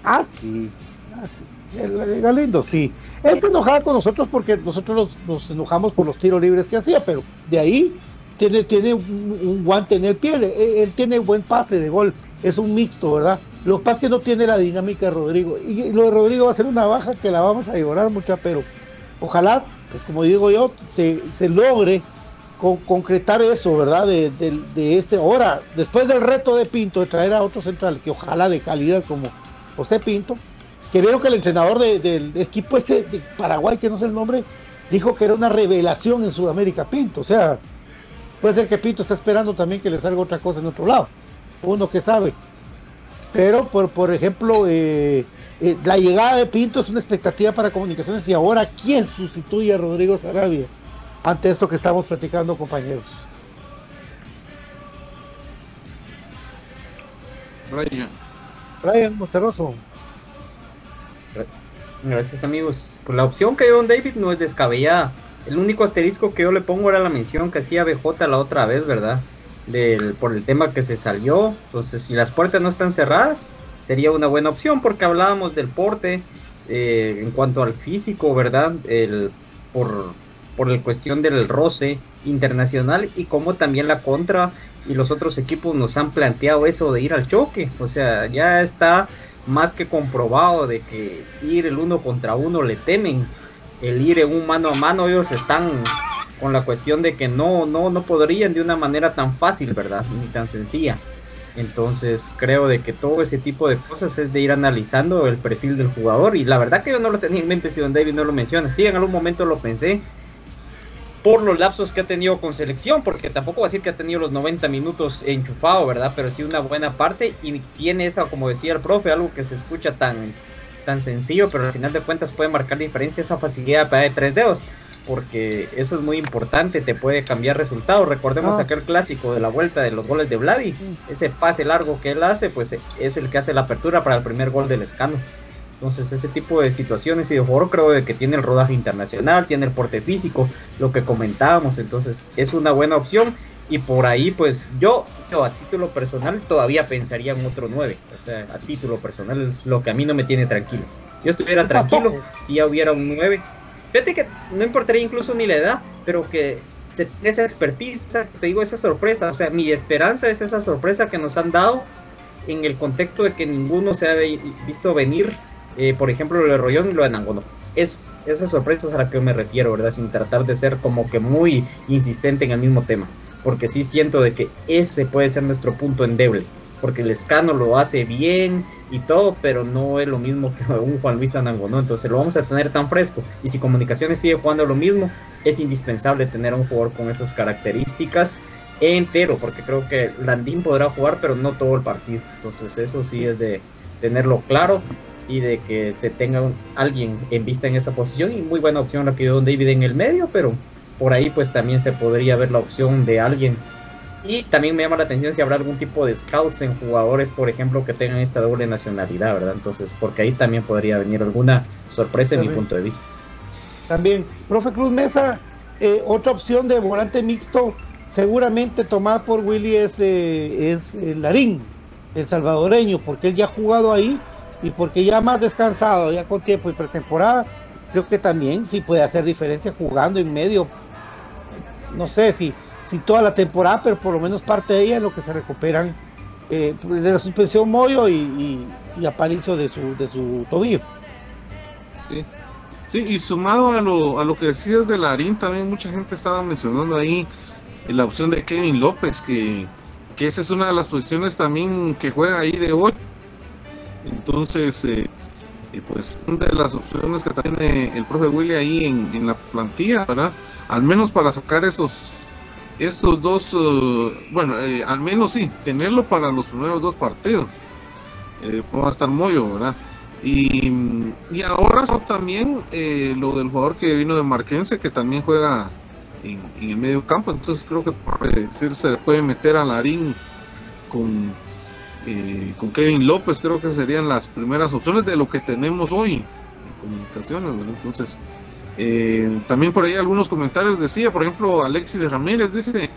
Ah, sí. Ah, sí. El, el Galindo, sí. Él se enojaba con nosotros porque nosotros nos, nos enojamos por los tiros libres que hacía, pero de ahí tiene, tiene un, un guante en el pie. Él, él tiene buen pase de gol. Es un mixto, ¿verdad? Lo que pasa es que no tiene la dinámica de Rodrigo. Y lo de Rodrigo va a ser una baja que la vamos a llorar mucha, pero ojalá, pues como digo yo, se, logre con, concretar eso, ¿verdad? De, este. Ahora, después del reto de Pinto de traer a otro central, que ojalá de calidad como José Pinto, que vieron que el entrenador de- del equipo este de Paraguay, que no sé el nombre, dijo que era una revelación en Sudamérica Pinto. O sea, puede ser que Pinto está esperando también que le salga otra cosa en otro lado. Uno que sabe. Pero, por, por ejemplo, eh, eh, la llegada de Pinto es una expectativa para comunicaciones y ahora, ¿quién sustituye a Rodrigo Sarabia ante esto que estamos platicando, compañeros? Brian. Brian Monterroso. Gracias amigos. Pues la opción que dio Don David no es descabellada. El único asterisco que yo le pongo era la mención que hacía BJ la otra vez, ¿verdad? Del, por el tema que se salió. Entonces, si las puertas no están cerradas, sería una buena opción porque hablábamos del porte eh, en cuanto al físico, ¿verdad? El, por, por la cuestión del roce internacional y como también la contra y los otros equipos nos han planteado eso de ir al choque. O sea, ya está más que comprobado de que ir el uno contra uno le temen. El ir en un mano a mano ellos están con la cuestión de que no, no, no podrían de una manera tan fácil, ¿verdad? Ni tan sencilla. Entonces creo de que todo ese tipo de cosas es de ir analizando el perfil del jugador. Y la verdad que yo no lo tenía en mente si Don David no lo menciona. Sí, en algún momento lo pensé por los lapsos que ha tenido con selección, porque tampoco va a decir que ha tenido los 90 minutos enchufado, ¿verdad? Pero sí una buena parte y tiene esa, como decía el profe, algo que se escucha tan, tan sencillo, pero al final de cuentas puede marcar diferencia esa facilidad de tres dedos, porque eso es muy importante, te puede cambiar resultados. Recordemos aquel clásico de la vuelta de los goles de Vladi, ese pase largo que él hace, pues es el que hace la apertura para el primer gol del escano. Entonces ese tipo de situaciones y de jugador creo de que tiene el rodaje internacional, tiene el porte físico, lo que comentábamos, entonces es una buena opción y por ahí pues yo, yo a título personal todavía pensaría en otro 9, o sea, a título personal es lo que a mí no me tiene tranquilo. Yo estuviera tranquilo si ya hubiera un 9. Fíjate que no importaría incluso ni la edad, pero que se tenga esa expertise, esa- te digo, esa sorpresa, o sea, mi esperanza es esa sorpresa que nos han dado en el contexto de que ninguno se ha visto venir, eh, por ejemplo, lo de Rollón y lo de Nangono. Es, esas sorpresas a las que me refiero, ¿verdad? Sin tratar de ser como que muy insistente en el mismo tema. Porque sí siento de que ese puede ser nuestro punto endeble. Porque el escano lo hace bien y todo, pero no es lo mismo que [LAUGHS] un Juan Luis Anangonó. Entonces lo vamos a tener tan fresco. Y si Comunicaciones sigue jugando lo mismo, es indispensable tener un jugador con esas características entero. Porque creo que Landín podrá jugar, pero no todo el partido. Entonces eso sí es de tenerlo claro y de que se tenga alguien en vista en esa posición. Y muy buena opción la que dio David en el medio, pero por ahí pues también se podría ver la opción de alguien. Y también me llama la atención si habrá algún tipo de scouts en jugadores, por ejemplo, que tengan esta doble nacionalidad, ¿verdad? Entonces, porque ahí también podría venir alguna sorpresa en mi punto de vista. También, profe Cruz Mesa, eh, otra opción de volante mixto, seguramente tomada por Willy es, eh, es eh, Larín, el salvadoreño, porque él ya ha jugado ahí y porque ya más descansado, ya con tiempo y pretemporada, creo que también sí puede hacer diferencia jugando en medio. No sé si, si toda la temporada, pero por lo menos parte de ella en lo que se recuperan eh, de la suspensión Moyo y, y, y Aparicio de su, de su tobillo. Sí. Sí, y sumado a lo, a lo que decías de Larín, también mucha gente estaba mencionando ahí la opción de Kevin López, que, que esa es una de las posiciones también que juega ahí de hoy. Entonces, eh, eh, pues una de las opciones que tiene el profe Willy ahí en, en la plantilla, ¿verdad? Al menos para sacar esos estos dos, eh, bueno, eh, al menos sí, tenerlo para los primeros dos partidos. Eh, va a estar Moyo, ¿verdad? Y, y ahora también eh, lo del jugador que vino de Marquense, que también juega en, el medio campo. Entonces creo que por decir se puede meter a Larín con, eh, con Kevin López, creo que serían las primeras opciones de lo que tenemos hoy en comunicaciones, ¿verdad? Entonces, eh, también por ahí algunos comentarios decía, por ejemplo, Alexis Ramírez dice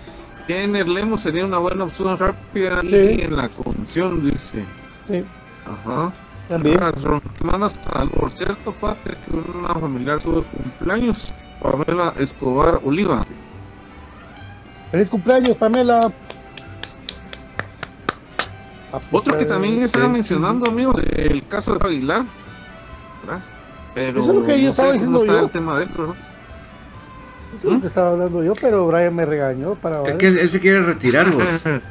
que Ener Lemos sería una buena opción rápida Sí. y en la condición, dice. Sí, Ajá. también. Por cierto, parte que una familiar tuvo cumpleaños, Pamela Escobar Oliva. Feliz cumpleaños, Pamela. Otro que también Sí. estaba mencionando, amigos, el caso de Aguilar. ¿verdad? Pero Eso es lo que yo no estaba diciendo está yo. el tema de él, ¿no? Eso es lo que estaba hablando yo, pero Brian me regañó para Es que él, se quiere retirar, [LAUGHS]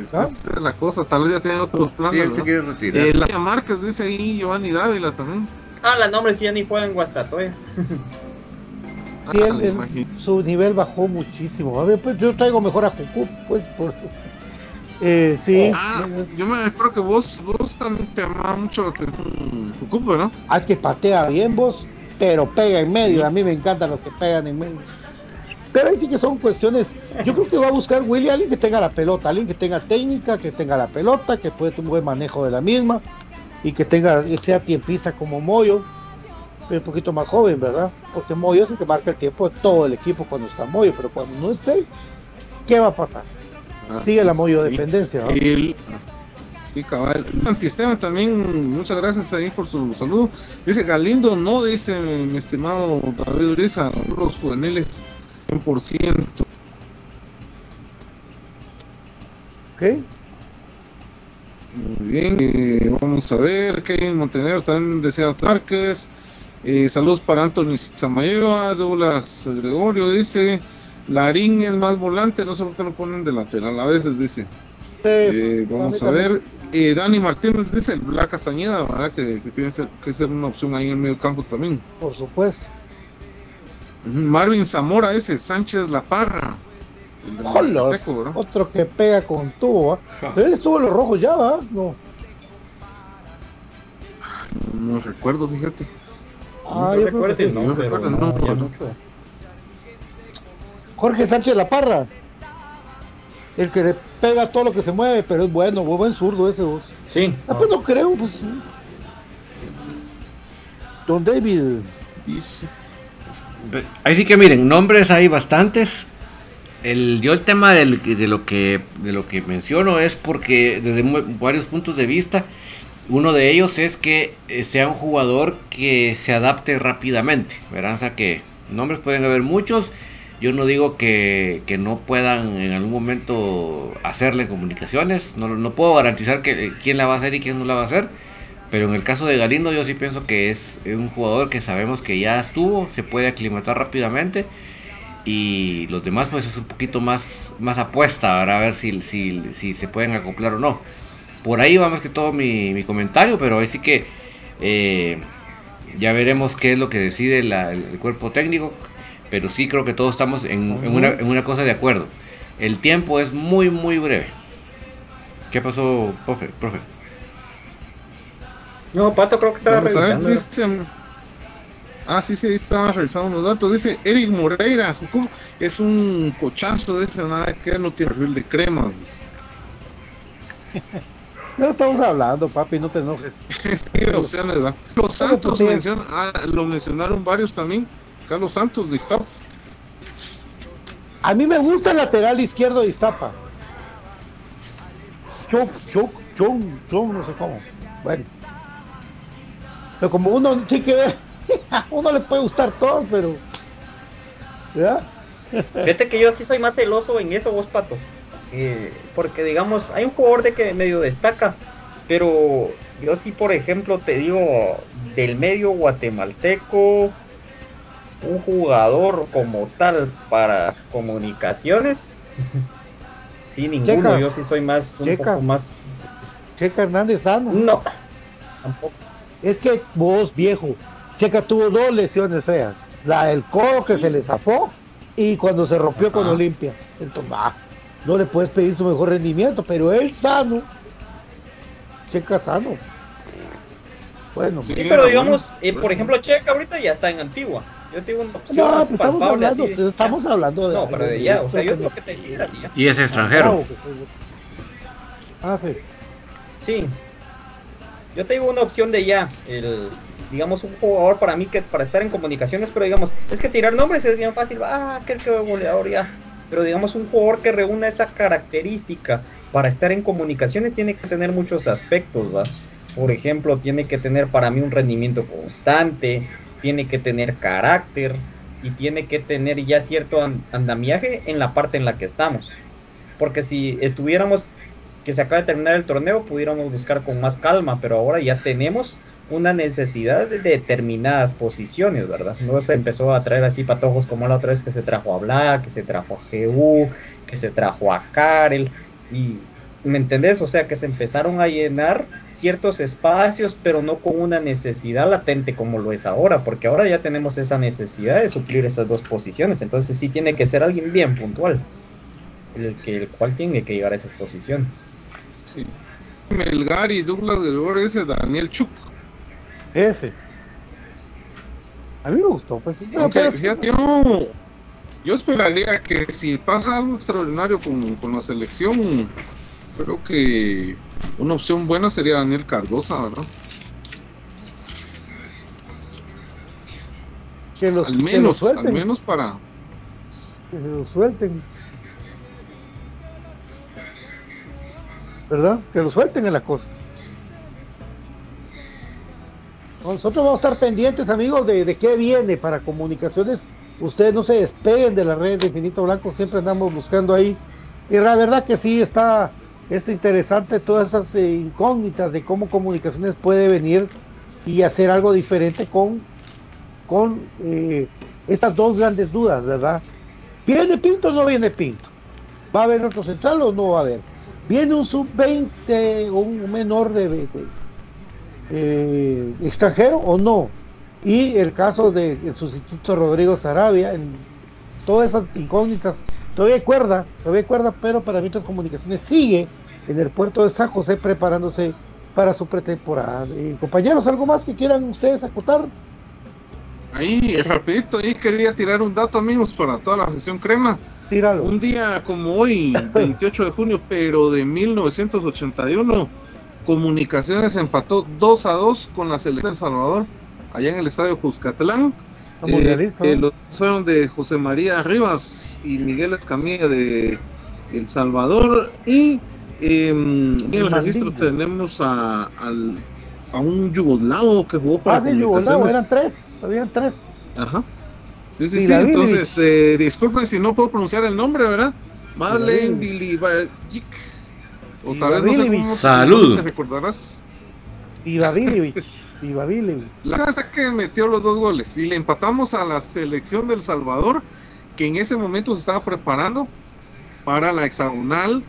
esa ¿Ah? la cosa, tal vez ya tiene otros Sí, planes. él se ¿no? quiere retirar. Eh, Laia Márquez dice ahí Giovanni Dávila también. Ah, la nombre sí ya ni juega en Guastatoya. Sí, Ah, él- él- su nivel bajó muchísimo. A ver, pues yo traigo mejor a Jucu, pues por. Eh, sí. Ah, yo me espero que vos, vos también te amaba mucho la atención Jucupo, ¿no? Haz que patea bien vos, pero pega en medio. A mí me encantan los que pegan en medio. Pero ahí sí que son cuestiones. Yo creo que va a buscar Willy alguien que tenga la pelota, alguien que tenga técnica, que tenga la pelota, que puede tener un buen manejo de la misma y que tenga sea tiempista como Moyo, pero un poquito más joven, ¿verdad? Porque Moyo es el que marca el tiempo de todo el equipo cuando está Moyo, pero cuando no esté, ¿qué va a pasar? Sigue la Moyo Sí. dependencia. ¿no? El- sí, cabal. Antisteban también, muchas gracias ahí por su saludo. Dice Galindo, no, dice mi estimado David Uriza, los juveniles 100%. ¿Ok? Muy bien, eh, vamos a ver, Kevin Montenegro también desea Márquez. Eh, saludos para Anthony Samayoa, Douglas Gregorio dice, Larín es más volante, no sé por qué lo ponen de lateral a veces, dice. Eh, vamos a ver, eh, Dani Martínez dice, la Castañeda, ¿verdad? Que, que tiene ser- que ser una opción ahí en el medio campo también. Por supuesto. Marvin Zamora dice, Sánchez La Parra. Hola, ¿verdad? Otro que pega con tubo. ¿ah? Pero él estuvo en los rojos ya, ¿va? No. No recuerdo, fíjate. Ah, no recuerdo no, ya mucho. Jorge Sánchez La Parra. El que le pega todo lo que se mueve, pero es bueno, buen zurdo ese vos. Sí. Ah, pues no creo, pues. Don David. Dice, Ahí sí que miren, nombres hay bastantes. El, yo el tema del- de, lo que, de lo que menciono es porque desde varios puntos de vista, uno de ellos es que eh, sea un jugador que se adapte rápidamente, ¿verdad? O sea que nombres pueden haber muchos. Yo no digo que, que no puedan en algún momento hacerle comunicaciones. No, no puedo garantizar que, eh, quién la va a hacer y quién no la va a hacer. Pero en el caso de Galindo yo sí pienso que es un jugador que sabemos que ya estuvo, se puede aclimatar rápidamente y los demás pues es un poquito más, más apuesta para ver si, si, si se pueden acoplar o no. Por ahí va más que todo mi, mi comentario, pero ahí sí que eh, ya veremos qué es lo que decide el cuerpo técnico, pero sí creo que todos estamos en, en una, en una cosa de acuerdo. El tiempo es muy muy breve. ¿Qué pasó, profe? profe? No, Pato creo que estaba Vamos a ver, revisando. dice- Ah, sí, sí, ahí estaba revisando los datos. Dice Eric Moreira, Jucum, es un cochazo, dice nada que no tiene perfil de cremas. dice. [LAUGHS] No estamos hablando, papi, no te enojes. [LAUGHS] Sí, opciones, ¿verdad? Los Santos mencion- ah, lo mencionaron varios también. Carlos Santos de Iztapa. A mí me gusta el lateral izquierdo de Iztapa. Choc, choc, chon, chon, no sé cómo. Bueno. Pero como uno sí que ver, a [LAUGHS] uno le puede gustar todo, pero. ¿verdad? Fíjate que yo sí soy más celoso en eso, vos, Pato. Eh, porque, digamos, hay un jugador de que medio destaca, pero yo sí, por ejemplo, te digo, del medio guatemalteco, un jugador como tal para comunicaciones, [LAUGHS] sí, ninguno. Checa. Yo sí soy más, un Checa. poco más. Checa Hernández sano. No, tampoco. Es que vos, viejo, Checa tuvo dos lesiones feas. La del codo que se le zafó y cuando se rompió con. Olimpia. Entonces, bah, no le puedes pedir su mejor rendimiento, pero él sano. Checa sano. Bueno, Sí, pero digamos, eh, por ejemplo, Checa ahorita ya está en Antigua. Yo tengo una opción No, más pues estamos hablando, así de- estamos hablando de. No, pero de ya, o sea, yo lo que te ya. Y es extranjero. Ah, sí. Sí. Yo tengo una opción de ya. El, digamos, un jugador para mí que para estar en comunicaciones, pero digamos, es que tirar nombres es bien fácil. Ah, aquel que goleador ya. Pero digamos, un jugador que reúna esa característica para estar en comunicaciones tiene que tener muchos aspectos, ¿va? Por ejemplo, tiene que tener para mí un rendimiento constante, tiene que tener carácter y tiene que tener ya cierto an- andamiaje en la parte en la que estamos. Porque si estuviéramos que se acaba de terminar el torneo, pudiéramos buscar con más calma, pero ahora ya tenemos una necesidad de determinadas posiciones, ¿verdad? No se empezó a traer así patojos como la otra vez que se trajo a Black, que se trajo a GU, que se trajo a Karel, y ¿me entendés? O sea, que se empezaron a llenar ciertos espacios, pero no con una necesidad latente como lo es ahora, porque ahora ya tenemos esa necesidad de suplir esas dos posiciones, entonces sí tiene que ser alguien bien puntual, el, que, el cual tiene que llegar a esas posiciones. Sí. Melgar y Douglas Gregorio ese Daniel Chuk. Ese. A mí me gustó, pues. pero- fíjate, yo, yo esperaría que si pasa algo extraordinario con, con la selección, creo que una opción buena sería Daniel Cardosa, ¿verdad? que los, Al menos, al menos para... Que se lo suelten. ¿Verdad? Que lo suelten en la cosa. Nosotros vamos a estar pendientes, amigos, de, de qué viene para comunicaciones. Ustedes no se despeguen de la red de Infinito Blanco, siempre andamos buscando ahí. Y la verdad que sí está, es interesante todas esas eh, incógnitas de cómo comunicaciones puede venir y hacer algo diferente con, con eh, estas dos grandes dudas, ¿verdad? ¿Viene Pinto o no viene Pinto? ¿Va a haber otro central o no va a haber? ¿Viene un sub-20 o un menor de, de- eh, extranjero o no? Y el caso del sustituto Rodrigo Sarabia, todas esas incógnitas, todavía hay cuerda, todavía hay cuerda, pero para Mientras Comunicaciones sigue en el puerto de San José preparándose para su pretemporada. Eh, compañeros, ¿algo más que quieran ustedes acotar? Ahí, rapidito, ahí quería tirar un dato, amigos, para toda la afición crema. Tíralo. Un día como hoy, [LAUGHS] 28 de junio, pero de 1981, Comunicaciones empató 2 a 2 con la selección de El Salvador, allá en el estadio Cuscatlán. Eh, eh, los fueron de José María Rivas y Miguel Escamilla de El Salvador. Y eh, en el registro tenemos a, al- a un yugoslavo que jugó para Ah, sí, Yugoslavo, eran tres, habían tres. Ajá. Sí, sí, sí. Entonces, eh, disculpen si no puedo pronunciar el nombre, ¿verdad? Madeleine David. Bilibagic. O tal vez no sé cómo Salud. te recordarás. Ivabilevich, Ivabilevich. La está que metió los dos goles y le empatamos a la selección del Salvador, que en ese momento se estaba preparando para la hexagonal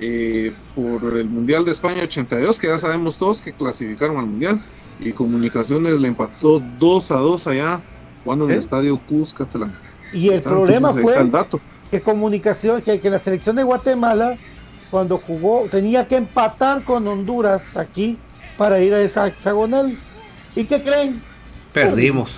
eh, por el Mundial de España 82, que ya sabemos todos que clasificaron al Mundial. Y Comunicaciones le empató 2 a 2 allá, jugando en el ¿Eh? estadio Cuscatlán. Y el problema entonces, fue el dato. que comunicación, que, que la selección de Guatemala, cuando jugó, tenía que empatar con Honduras aquí para ir a esa hexagonal. ¿Y qué creen? Perdimos.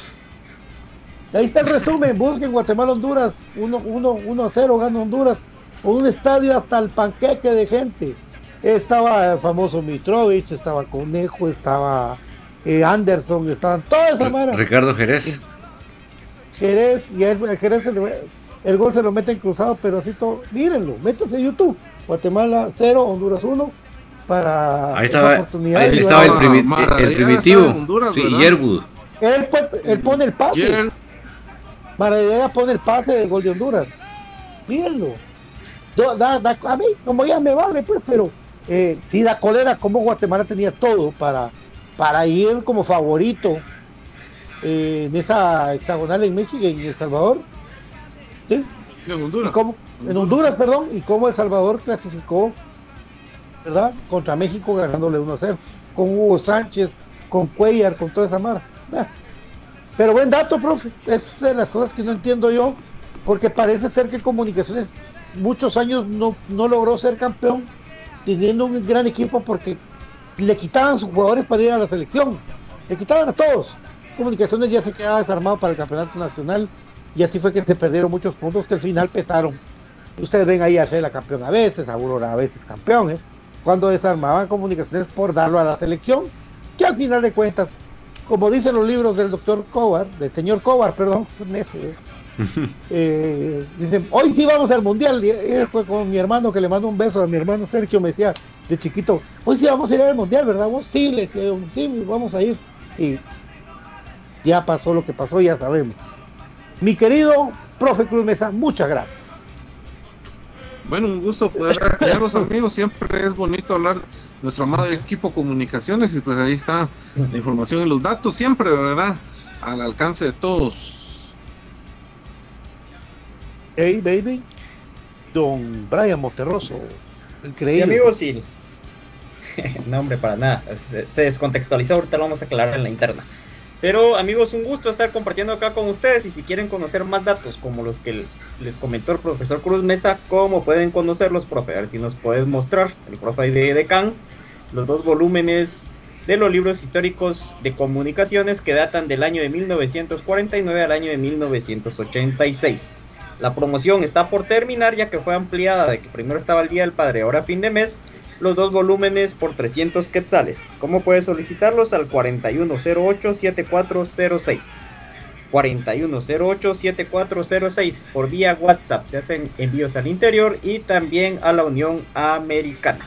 Ahí está el resumen, busquen Guatemala-Honduras, 1 a 0 gana Honduras, un estadio hasta el panqueque de gente. Estaba el famoso Mitrovich, estaba Conejo, estaba eh, Anderson, estaban toda esa mara. Ricardo Jerez. Jerez, y a Jerez el gol se lo meten cruzado, pero así todo. Mírenlo, métanse en YouTube. Guatemala 0, Honduras 1. Para Ahí esa estaba, oportunidad. ahí estaba el, Maradona el estaba primitivo. Honduras, sí, él, pon- él pone el pase. Maradona pone el pase del gol de Honduras. Mírenlo. Da- da- a mí, como ya me vale, pues, pero eh, sí da cólera como Guatemala tenía todo para, para ir como favorito eh, en esa hexagonal en México y en El Salvador. ¿Sí? en Y Honduras. cómo- en Honduras, perdón, y cómo El Salvador clasificó, ¿verdad? Contra México ganándole 1-0, con Hugo Sánchez, con Cuellar, con toda esa mara. [LAUGHS] Ah. Pero buen dato, profe, es de las cosas que no entiendo yo, porque parece ser que Comunicaciones muchos años no, no logró ser campeón, teniendo un gran equipo porque le quitaban sus jugadores para ir a la selección, le quitaban a todos, Comunicaciones ya se quedaba desarmado para el campeonato nacional y así fue que se perdieron muchos puntos que al final pesaron. Ustedes ven ahí a Shela campeón a veces, a Aurora a veces campeón, ¿eh? Cuando desarmaban comunicaciones por darlo a la selección, que al final de cuentas, como dicen los libros del doctor Cobar, del señor Cobar, perdón, [LAUGHS] ese, ¿eh? [LAUGHS] Eh, dicen, hoy sí vamos al mundial. Y fue con mi hermano que le mando un beso a mi hermano Sergio, me decía de chiquito, hoy sí vamos a ir al mundial, ¿verdad? Vos sí, le decía yo, sí, vamos a ir. Y ya pasó lo que pasó, ya sabemos. Mi querido profe Cruz Mesa, muchas gracias. Bueno, un gusto poder acompañarlos amigos. Siempre es bonito hablar de nuestro amado equipo comunicaciones y pues ahí está la información y los datos, siempre, ¿verdad? Al alcance de todos. Hey, baby. Don Brian Monterroso. Increíble. amigos, sí. [LAUGHS] no, hombre, para nada. Se, se descontextualizó, ahorita lo vamos a aclarar en la interna. Pero amigos, un gusto estar compartiendo acá con ustedes y si quieren conocer más datos como los que les comentó el profesor Cruz Mesa, ¿cómo pueden conocerlos, profe? A ver si nos puedes mostrar, el profe de Decan, los dos volúmenes de los libros históricos de comunicaciones que datan del año de 1949 al año de 1986. La promoción está por terminar ya que fue ampliada de que primero estaba el Día del Padre, ahora fin de mes, los dos volúmenes por 300 quetzales. ¿Cómo puedes solicitarlos? Al 4108-7406. 4108-7406 por vía WhatsApp. Se hacen envíos al interior y también a la Unión Americana.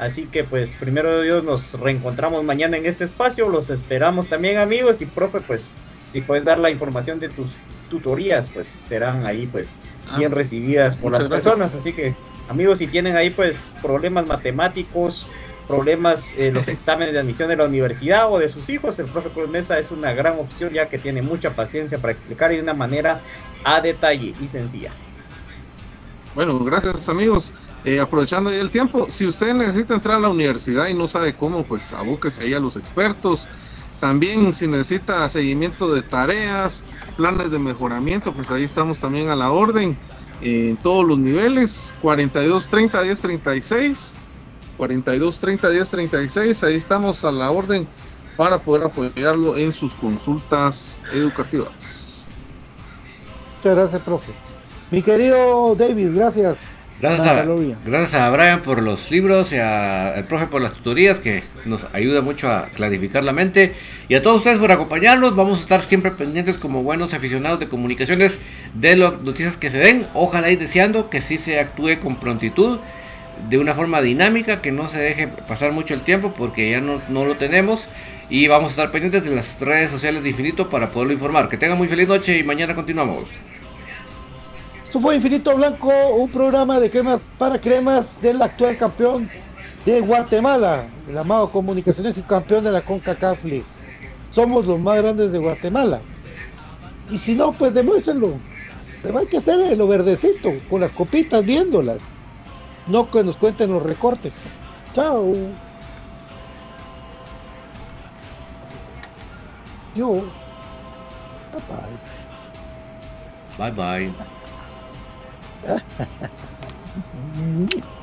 Así que pues primero de Dios nos reencontramos mañana en este espacio. Los esperamos también amigos y profe pues si puedes dar la información de tus tutorías pues serán ahí pues bien recibidas por las gracias. personas. Así que amigos si tienen ahí pues problemas matemáticos, problemas en los [LAUGHS] exámenes de admisión de la universidad o de sus hijos, el profe Cruz Mesa es una gran opción ya que tiene mucha paciencia para explicar y de una manera a detalle y sencilla. Bueno, gracias amigos. Eh, aprovechando el tiempo, si usted necesita entrar a la universidad y no sabe cómo, pues abúquese ahí a los expertos. También si necesita seguimiento de tareas, planes de mejoramiento, pues ahí estamos también a la orden eh, en todos los niveles. 42 30 10 36, 42 30 10 36, ahí estamos a la orden para poder apoyarlo en sus consultas educativas. Muchas gracias, profe. Mi querido David, gracias. Gracias a, gracias a Brian por los libros y a- al profe por las tutorías que nos ayuda mucho a clarificar la mente y a todos ustedes por acompañarnos. Vamos a estar siempre pendientes como buenos aficionados de comunicaciones de las noticias que se den. Ojalá y deseando que sí se actúe con prontitud, de una forma dinámica, que no se deje pasar mucho el tiempo porque ya no, no lo tenemos. Y vamos a estar pendientes de las redes sociales de Infinito para poderlo informar. Que tengan muy feliz noche y mañana continuamos. Esto fue Infinito Blanco, un programa de cremas para cremas del actual campeón de Guatemala, el amado Comunicaciones y campeón de la CONCACAF League. Somos los más grandes de Guatemala. Y si no, pues demuéstrenlo. Pero hay que hacer lo verdecito, con las copitas viéndolas. No que nos cuenten los recortes. Chao. Yo. Bye bye. Bye bye. Mm. [LAUGHS]